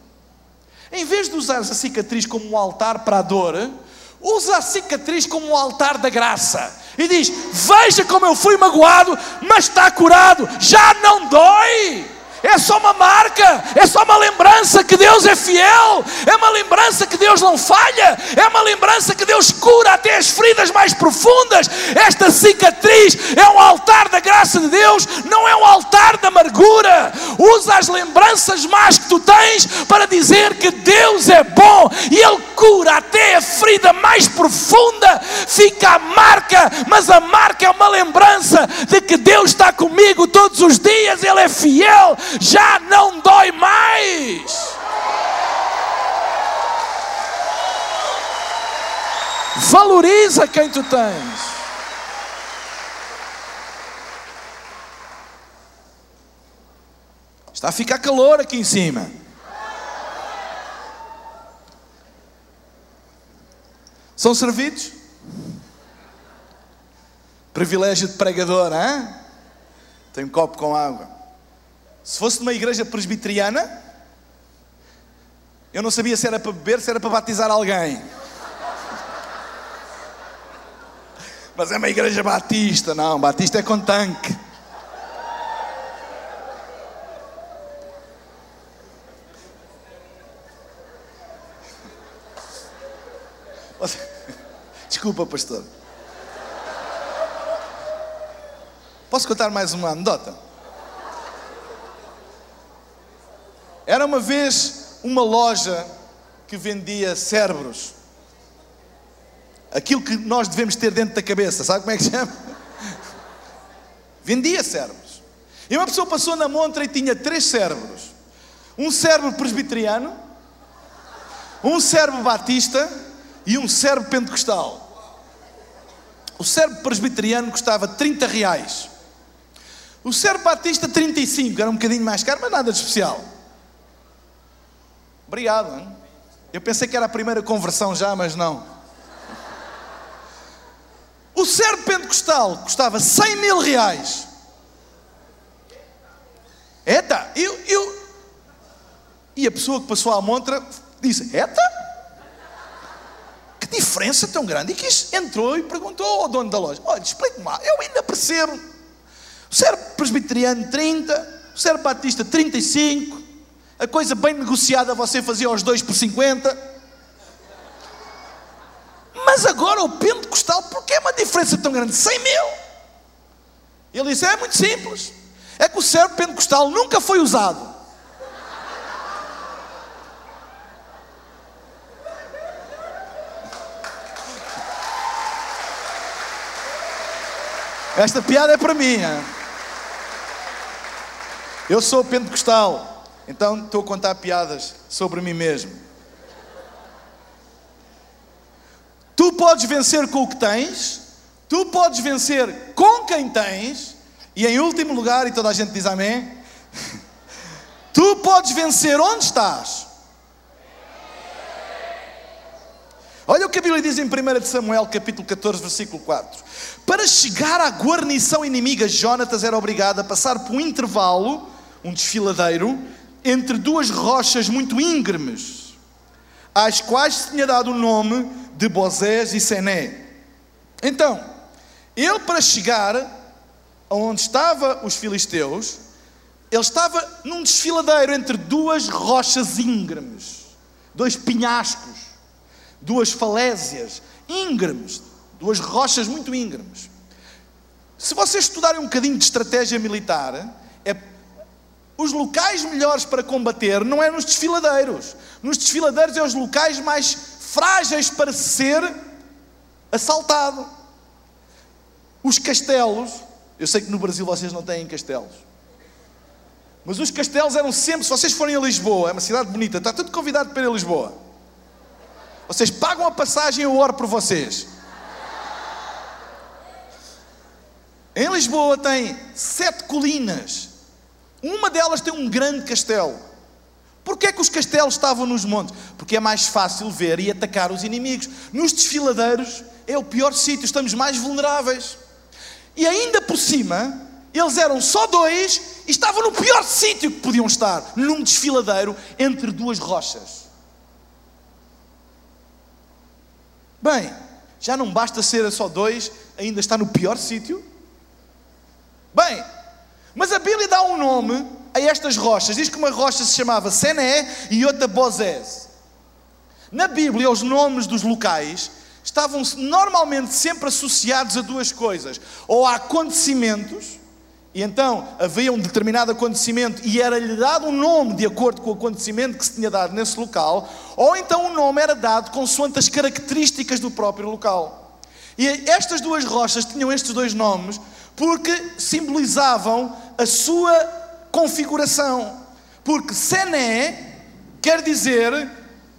Em vez de usar a cicatriz como um altar para a dor, usa a cicatriz como um altar da graça. E diz: Veja como eu fui magoado, mas está curado, já não dói é só uma marca, é só uma lembrança que Deus é fiel, é uma lembrança que Deus não falha, é uma lembrança que Deus cura até as feridas mais profundas. Esta cicatriz é um altar da graça de Deus, não é um altar da amargura. Usa as lembranças más que tu tens para dizer que Deus é bom e Ele cura até a ferida mais profunda. Fica a marca, mas a marca é uma lembrança de que Deus está comigo todos os dias, Ele é fiel já não dói mais. Valoriza quem tu tens. Está a ficar calor aqui em cima. São servidos? Privilégio de pregador, hein? Tem um copo com água. Se fosse numa igreja presbiteriana, eu não sabia se era para beber, se era para batizar alguém. Mas é uma igreja batista, não, batista é com tanque. Desculpa, pastor. Posso contar mais uma anedota? Era uma vez uma loja que vendia cérebros. Aquilo que nós devemos ter dentro da cabeça, sabe como é que chama? Vendia cérebros. E uma pessoa passou na montra e tinha três cérebros: um cérebro presbiteriano, um cérebro batista e um cérebro pentecostal. O cérebro presbiteriano custava 30 reais. O cérebro batista 35, era um bocadinho mais caro, mas nada de especial. Obrigado. Hein? Eu pensei que era a primeira conversão já, mas não. O servo pentecostal custava 100 mil reais. Eita, eu, eu. E a pessoa que passou à montra disse: Eita, que diferença tão grande. E que entrou e perguntou ao dono da loja: Olha, explique-me lá, eu ainda percebo. O servo presbiteriano 30, o servo batista 35, a coisa bem negociada você fazia aos 2 por 50. Mas agora o pentecostal, por que é uma diferença tão grande? 100 mil. Ele disse: é muito simples. É que o servo pentecostal nunca foi usado. Esta piada é para mim. Eu sou pentecostal. Então estou a contar piadas sobre mim mesmo. Tu podes vencer com o que tens, tu podes vencer com quem tens, e em último lugar, e toda a gente diz amém, tu podes vencer onde estás. Olha o que a Bíblia diz em 1 Samuel, capítulo 14, versículo 4. Para chegar à guarnição inimiga, Jonatas era obrigado a passar por um intervalo, um desfiladeiro, entre duas rochas muito íngremes, às quais se tinha dado o nome de Bozés e Sené. Então, ele para chegar aonde estavam os filisteus, ele estava num desfiladeiro entre duas rochas íngremes, dois penhascos, duas falésias íngremes, duas rochas muito íngremes. Se vocês estudarem um bocadinho de estratégia militar, os locais melhores para combater não é nos desfiladeiros. Nos desfiladeiros é os locais mais frágeis para ser assaltado. Os castelos, eu sei que no Brasil vocês não têm castelos. Mas os castelos eram sempre, se vocês forem a Lisboa, é uma cidade bonita, está tudo convidado para ir a Lisboa. Vocês pagam a passagem, eu oro por vocês. Em Lisboa tem sete colinas uma delas tem um grande castelo. Porquê é que os castelos estavam nos montes? Porque é mais fácil ver e atacar os inimigos. Nos desfiladeiros é o pior sítio, estamos mais vulneráveis. E ainda por cima, eles eram só dois e estavam no pior sítio que podiam estar, num desfiladeiro entre duas rochas. Bem, já não basta ser só dois, ainda está no pior sítio. Bem, mas a Bíblia dá um nome a estas rochas. Diz que uma rocha se chamava Sené e outra Bozés. Na Bíblia, os nomes dos locais estavam normalmente sempre associados a duas coisas: ou a acontecimentos, e então havia um determinado acontecimento e era-lhe dado um nome de acordo com o acontecimento que se tinha dado nesse local, ou então o nome era dado consoante as características do próprio local. E estas duas rochas tinham estes dois nomes porque simbolizavam a sua configuração. Porque Sené quer dizer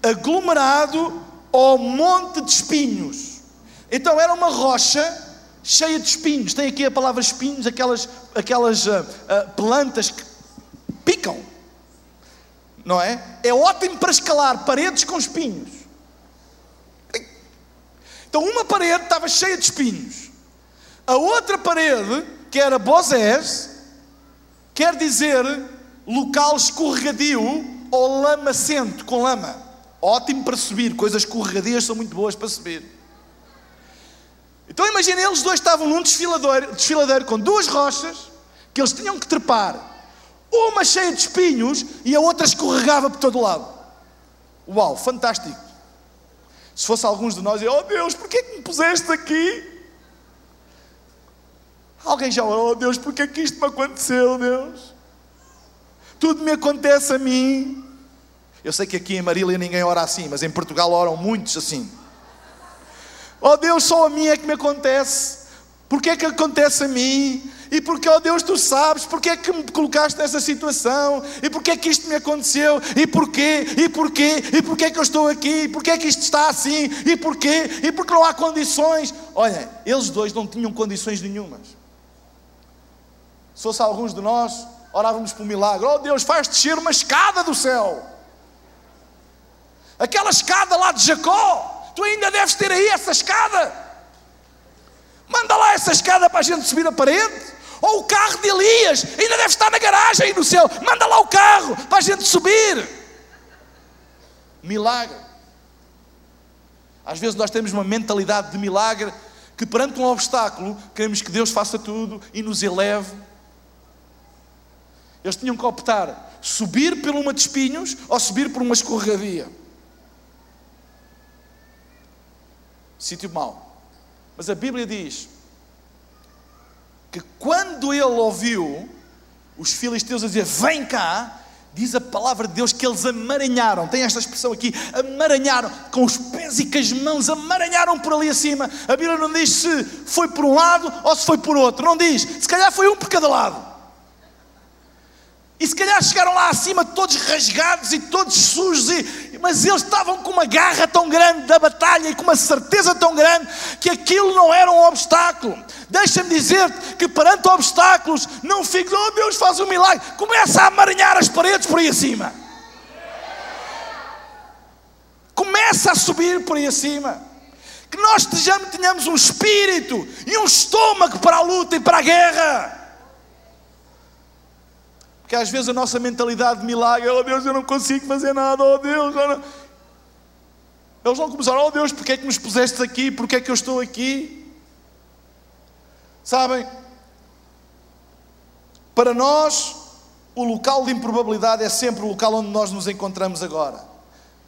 aglomerado ou monte de espinhos. Então era uma rocha cheia de espinhos. Tem aqui a palavra espinhos, aquelas, aquelas uh, uh, plantas que picam. Não é? É ótimo para escalar paredes com espinhos. Então uma parede estava cheia de espinhos. A outra parede, que era Bozés, quer dizer local escorregadio ou lamacento, com lama. Ótimo para subir, coisas escorregadias são muito boas para subir. Então imaginem, eles dois estavam num desfiladeiro, desfiladeiro com duas rochas que eles tinham que trepar. Uma cheia de espinhos e a outra escorregava por todo lado. Uau, fantástico. Se fosse alguns de nós, oh Deus, porquê que me puseste aqui? Alguém já orou, oh, Deus, por que, que isto me aconteceu, Deus? Tudo me acontece a mim. Eu sei que aqui em Marília ninguém ora assim, mas em Portugal oram muitos assim. Oh Deus, só a mim é que me acontece. Porquê que acontece a mim? E porque, oh Deus, tu sabes porque é que me colocaste nessa situação? E porque é que isto me aconteceu? E porquê? E porquê? E porquê é que eu estou aqui? E porquê é que isto está assim? E porquê? E porque não há condições? Olha, eles dois não tinham condições nenhumas. Se fosse alguns de nós, orávamos por um milagre. Oh Deus, faz descer uma escada do céu. Aquela escada lá de Jacó. Tu ainda deves ter aí essa escada. Manda lá essa escada para a gente subir a parede. Ou o carro de Elias, ainda deve estar na garagem aí no céu. Manda lá o carro para a gente subir. Milagre. Às vezes nós temos uma mentalidade de milagre que perante um obstáculo queremos que Deus faça tudo e nos eleve. Eles tinham que optar subir por uma de espinhos ou subir por uma escorregadia. Sítio mau. Mas a Bíblia diz que quando ele ouviu os filisteus a dizer: Vem cá, diz a palavra de Deus que eles amaranharam, tem esta expressão aqui, amaranharam com os pés e com as mãos, amaranharam por ali acima. A Bíblia não diz se foi por um lado ou se foi por outro, não diz, se calhar foi um por cada lado. E se calhar chegaram lá acima todos rasgados e todos sujos, e, mas eles estavam com uma garra tão grande da batalha e com uma certeza tão grande que aquilo não era um obstáculo. Deixa-me dizer-te que perante obstáculos não fiques, oh Deus faz um milagre, começa a amaranhar as paredes por aí acima. Começa a subir por aí acima. Que nós tenhamos um espírito e um estômago para a luta e para a guerra. Porque às vezes a nossa mentalidade de milagre, oh Deus, eu não consigo fazer nada, oh Deus. Não... Eles vão começar, oh Deus, porque é que nos puseste aqui? Porque é que eu estou aqui? Sabem? Para nós, o local de improbabilidade é sempre o local onde nós nos encontramos agora.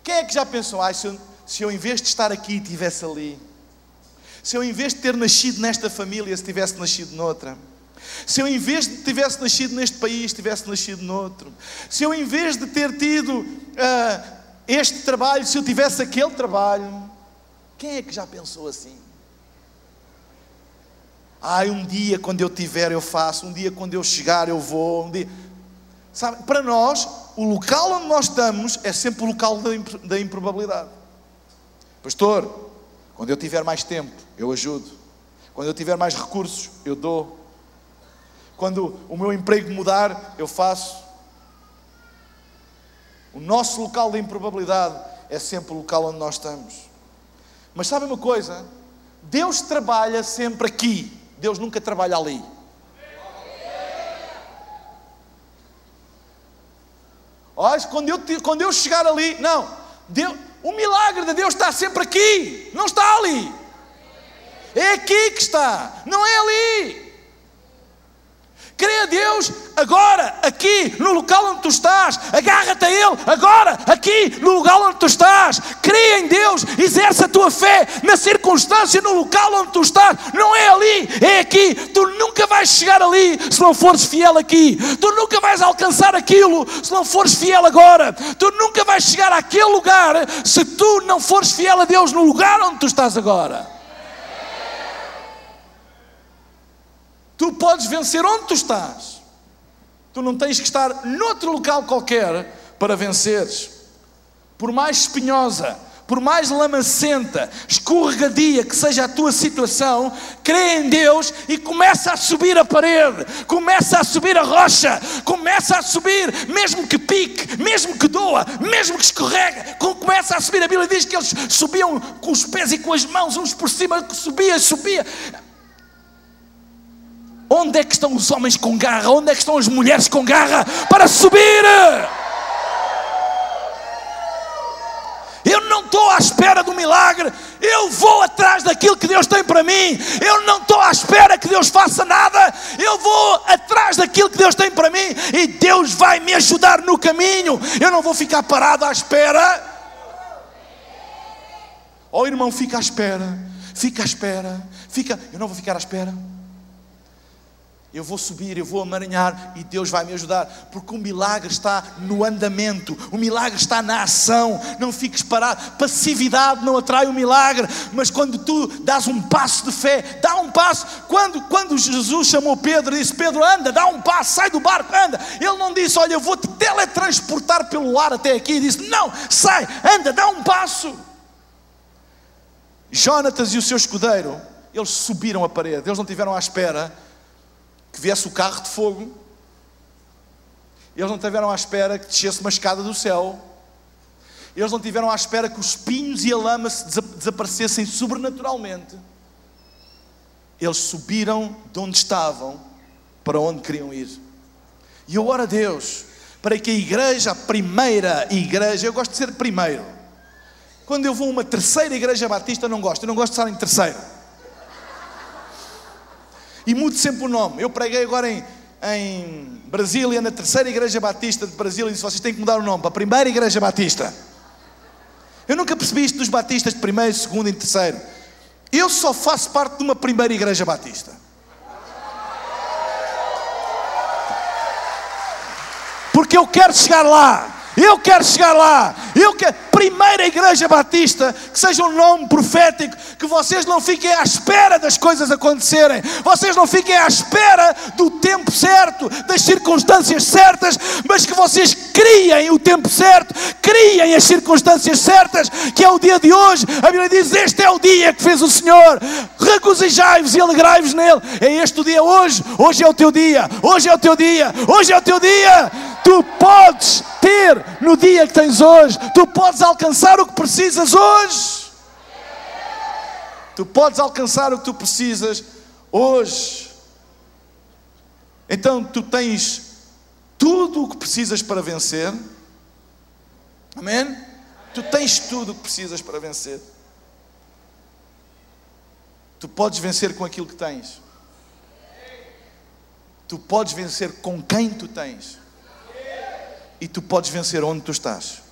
Quem é que já pensou, ah, se eu, se eu em vez de estar aqui estivesse ali? Se eu em vez de ter nascido nesta família, se tivesse nascido noutra? Se eu, em vez de tivesse nascido neste país, tivesse nascido noutro. Se eu, em vez de ter tido uh, este trabalho, se eu tivesse aquele trabalho. Quem é que já pensou assim? Ai, um dia quando eu tiver eu faço, um dia quando eu chegar eu vou, um dia. Sabe, para nós, o local onde nós estamos é sempre o local da, da improbabilidade. Pastor, quando eu tiver mais tempo, eu ajudo. Quando eu tiver mais recursos, eu dou. Quando o meu emprego mudar, eu faço. O nosso local de improbabilidade é sempre o local onde nós estamos. Mas sabe uma coisa? Deus trabalha sempre aqui. Deus nunca trabalha ali. Olha, quando eu, quando eu chegar ali, não, Deus, o milagre de Deus está sempre aqui, não está ali. É aqui que está, não é ali. Crê a Deus agora, aqui, no local onde tu estás. Agarra-te a Ele agora, aqui, no lugar onde tu estás. Crê em Deus, exerce a tua fé na circunstância, no local onde tu estás. Não é ali, é aqui. Tu nunca vais chegar ali se não fores fiel aqui. Tu nunca vais alcançar aquilo se não fores fiel agora. Tu nunca vais chegar àquele lugar se tu não fores fiel a Deus no lugar onde tu estás agora. Tu podes vencer onde tu estás. Tu não tens que estar noutro local qualquer para venceres. Por mais espinhosa, por mais lamacenta, escorregadia que seja a tua situação, crê em Deus e começa a subir a parede, começa a subir a rocha, começa a subir, mesmo que pique, mesmo que doa, mesmo que escorrega, começa a subir. A Bíblia diz que eles subiam com os pés e com as mãos, uns por cima, subia, subia. Onde é que estão os homens com garra? Onde é que estão as mulheres com garra para subir? Eu não estou à espera do milagre, eu vou atrás daquilo que Deus tem para mim. Eu não estou à espera que Deus faça nada, eu vou atrás daquilo que Deus tem para mim e Deus vai me ajudar no caminho. Eu não vou ficar parado à espera. Oh irmão, fica à espera, fica à espera, fica. Eu não vou ficar à espera. Eu vou subir, eu vou amaranhar e Deus vai me ajudar, porque o milagre está no andamento, o milagre está na ação. Não fiques parado. Passividade não atrai o milagre, mas quando tu dás um passo de fé, dá um passo. Quando, quando Jesus chamou Pedro e disse: Pedro, anda, dá um passo, sai do barco, anda. Ele não disse: Olha, eu vou te teletransportar pelo ar até aqui. Ele disse: Não, sai, anda, dá um passo. Jonatas e o seu escudeiro, eles subiram a parede, eles não tiveram à espera que viesse o carro de fogo. Eles não tiveram à espera que descesse uma escada do céu. Eles não tiveram à espera que os pinhos e a lama se desaparecessem sobrenaturalmente. Eles subiram de onde estavam para onde queriam ir. E eu oro a Deus para que a igreja, a primeira igreja, eu gosto de ser primeiro. Quando eu vou a uma terceira igreja batista, não gosto. Eu não gosto de estar em terceiro e mude sempre o nome. Eu preguei agora em, em Brasília, na terceira igreja batista de Brasília, e disse: vocês têm que mudar o nome para a primeira igreja batista. Eu nunca percebi isto dos batistas de primeiro, segundo e terceiro. Eu só faço parte de uma primeira igreja batista. Porque eu quero chegar lá. Eu quero chegar lá. Eu quero primeira igreja batista, que seja um nome profético, que vocês não fiquem à espera das coisas acontecerem, vocês não fiquem à espera do tempo certo, das circunstâncias certas, mas que vocês criem o tempo certo, criem as circunstâncias certas, que é o dia de hoje. A Bíblia diz: Este é o dia que fez o Senhor, regozijai-vos e alegrai-vos nele. É este o dia hoje, hoje é o teu dia, hoje é o teu dia, hoje é o teu dia. Tu podes ter no dia que tens hoje, tu podes alcançar o que precisas hoje. Tu podes alcançar o que tu precisas hoje. Então tu tens tudo o que precisas para vencer. Amém? Tu tens tudo o que precisas para vencer. Tu podes vencer com aquilo que tens. Tu podes vencer com quem tu tens. E tu podes vencer onde tu estás.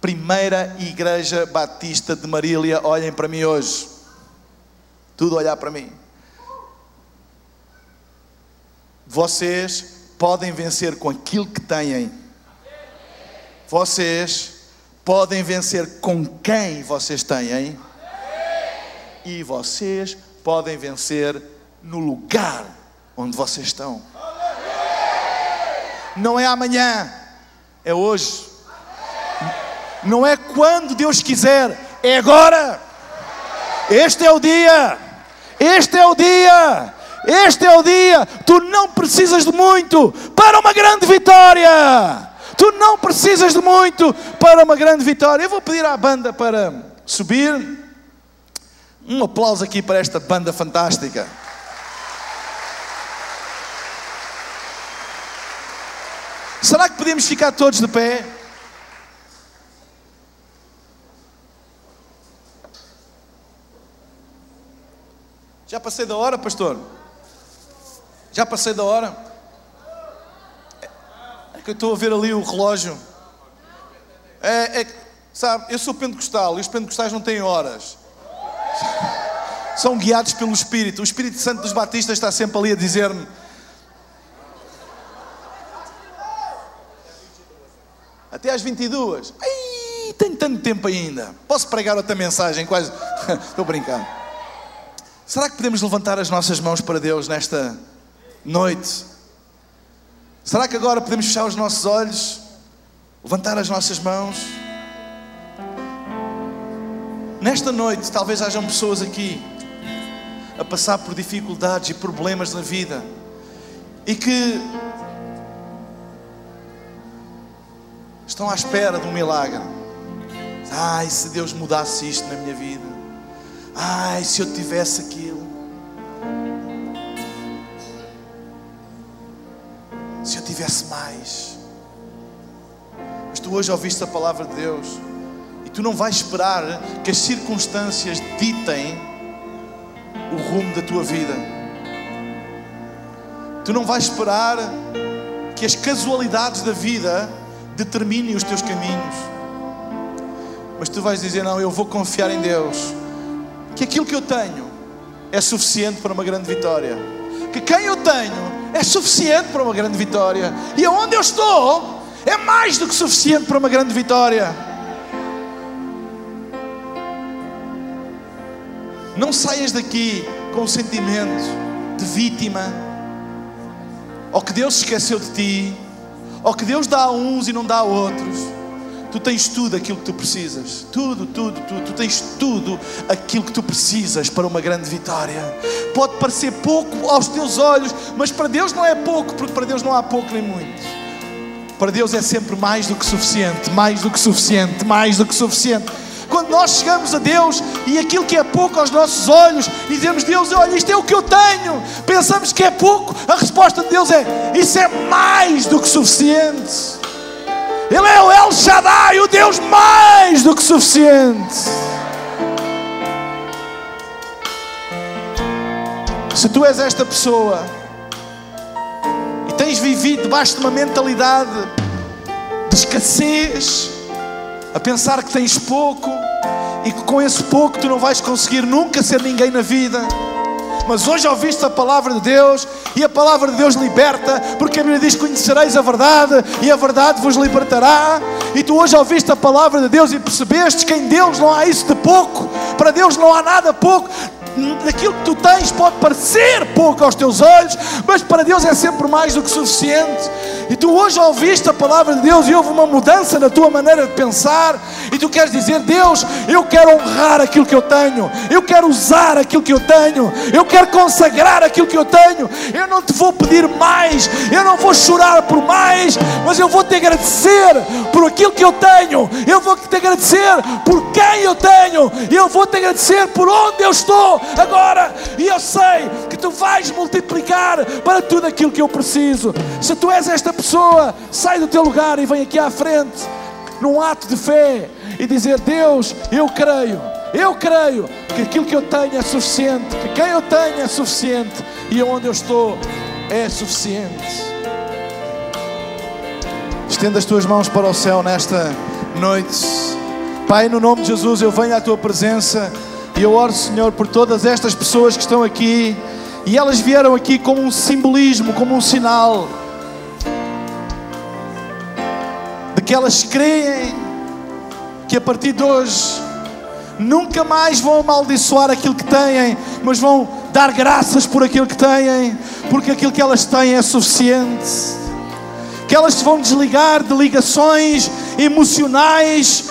Primeira Igreja Batista de Marília, olhem para mim hoje. Tudo olhar para mim. Vocês podem vencer com aquilo que têm. Vocês podem vencer com quem vocês têm. E vocês podem vencer no lugar onde vocês estão. Não é amanhã, é hoje. Não é quando Deus quiser, é agora. Este é o dia. Este é o dia. Este é o dia. Tu não precisas de muito para uma grande vitória. Tu não precisas de muito para uma grande vitória. Eu vou pedir à banda para subir. Um aplauso aqui para esta banda fantástica. Será que podemos ficar todos de pé? Já passei da hora, pastor? Já passei da hora? É que eu estou a ver ali o relógio. É, é sabe, eu sou pentecostal e os pentecostais não têm horas. São guiados pelo Espírito. O Espírito Santo dos Batistas está sempre ali a dizer-me: Até às 22. Ai, tenho tanto tempo ainda. Posso pregar outra mensagem? Quase. Estou brincando. Será que podemos levantar as nossas mãos para Deus nesta noite? Será que agora podemos fechar os nossos olhos? Levantar as nossas mãos? Nesta noite, talvez hajam pessoas aqui a passar por dificuldades e problemas na vida e que estão à espera de um milagre. Ai, se Deus mudasse isto na minha vida. Ai, se eu tivesse aquilo. Se eu tivesse mais. Mas tu hoje ouviste a palavra de Deus e tu não vais esperar que as circunstâncias ditem o rumo da tua vida. Tu não vais esperar que as casualidades da vida determinem os teus caminhos. Mas tu vais dizer: Não, eu vou confiar em Deus, que aquilo que eu tenho é suficiente para uma grande vitória, que quem eu tenho é suficiente para uma grande vitória, e aonde eu estou é mais do que suficiente para uma grande vitória. Não saias daqui com o sentimento de vítima, ou que Deus esqueceu de ti, ou que Deus dá a uns e não dá a outros. Tu tens tudo aquilo que tu precisas. Tudo, tudo, tudo. Tu tens tudo aquilo que tu precisas para uma grande vitória. Pode parecer pouco aos teus olhos, mas para Deus não é pouco, porque para Deus não há pouco nem muito. Para Deus é sempre mais do que suficiente, mais do que suficiente, mais do que suficiente. Quando nós chegamos a Deus e aquilo que é pouco aos nossos olhos, dizemos: Deus, olha, isto é o que eu tenho, pensamos que é pouco, a resposta de Deus é: Isso é mais do que suficiente. Ele é o El Shaddai, o Deus mais do que suficiente. Se tu és esta pessoa e tens vivido debaixo de uma mentalidade de escassez, a pensar que tens pouco e que com esse pouco tu não vais conseguir nunca ser ninguém na vida. Mas hoje ouviste a palavra de Deus e a palavra de Deus liberta, porque a Bíblia diz: Conhecereis a verdade e a verdade vos libertará. e tu hoje ouviste a palavra de Deus e percebeste que em Deus não há isso de pouco, para Deus não há nada pouco daquilo que tu tens pode parecer pouco aos teus olhos, mas para Deus é sempre mais do que suficiente. E tu hoje ouviste a palavra de Deus e houve uma mudança na tua maneira de pensar, e tu queres dizer: Deus, eu quero honrar aquilo que eu tenho, eu quero usar aquilo que eu tenho, eu quero consagrar aquilo que eu tenho. Eu não te vou pedir mais, eu não vou chorar por mais, mas eu vou te agradecer por aquilo que eu tenho, eu vou te agradecer por quem eu tenho, eu vou te agradecer por onde eu estou agora, e eu sei que tu vais multiplicar para tudo aquilo que eu preciso. Se tu és esta pessoa, sai do teu lugar e vem aqui à frente, num ato de fé, e dizer: Deus, eu creio, eu creio que aquilo que eu tenho é suficiente, que quem eu tenho é suficiente, e onde eu estou é suficiente. Estenda as tuas mãos para o céu nesta noite. Pai, no nome de Jesus, eu venho à tua presença. E eu oro, Senhor, por todas estas pessoas que estão aqui. E elas vieram aqui como um simbolismo, como um sinal. Que elas creem que a partir de hoje nunca mais vão amaldiçoar aquilo que têm, mas vão dar graças por aquilo que têm, porque aquilo que elas têm é suficiente. Que elas se vão desligar de ligações emocionais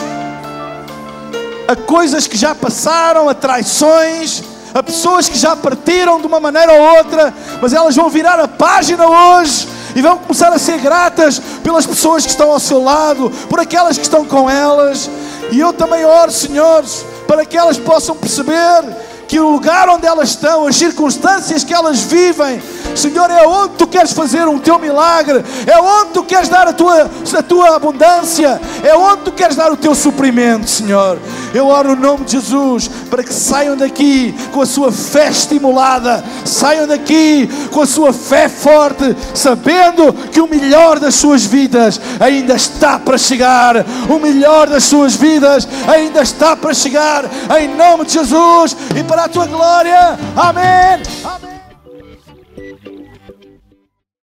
a coisas que já passaram, a traições, a pessoas que já partiram de uma maneira ou outra, mas elas vão virar a página hoje e vão começar a ser gratas pelas pessoas que estão ao seu lado, por aquelas que estão com elas. E eu também oro, senhores, para que elas possam perceber que o lugar onde elas estão, as circunstâncias que elas vivem, Senhor, é onde tu queres fazer um teu milagre, é onde tu queres dar a tua, a tua abundância, é onde tu queres dar o teu suprimento, Senhor. Eu oro no nome de Jesus para que saiam daqui com a sua fé estimulada, saiam daqui com a sua fé forte, sabendo que o melhor das suas vidas ainda está para chegar, o melhor das suas vidas ainda está para chegar, em nome de Jesus e para para a tua glória. Amém. Amém.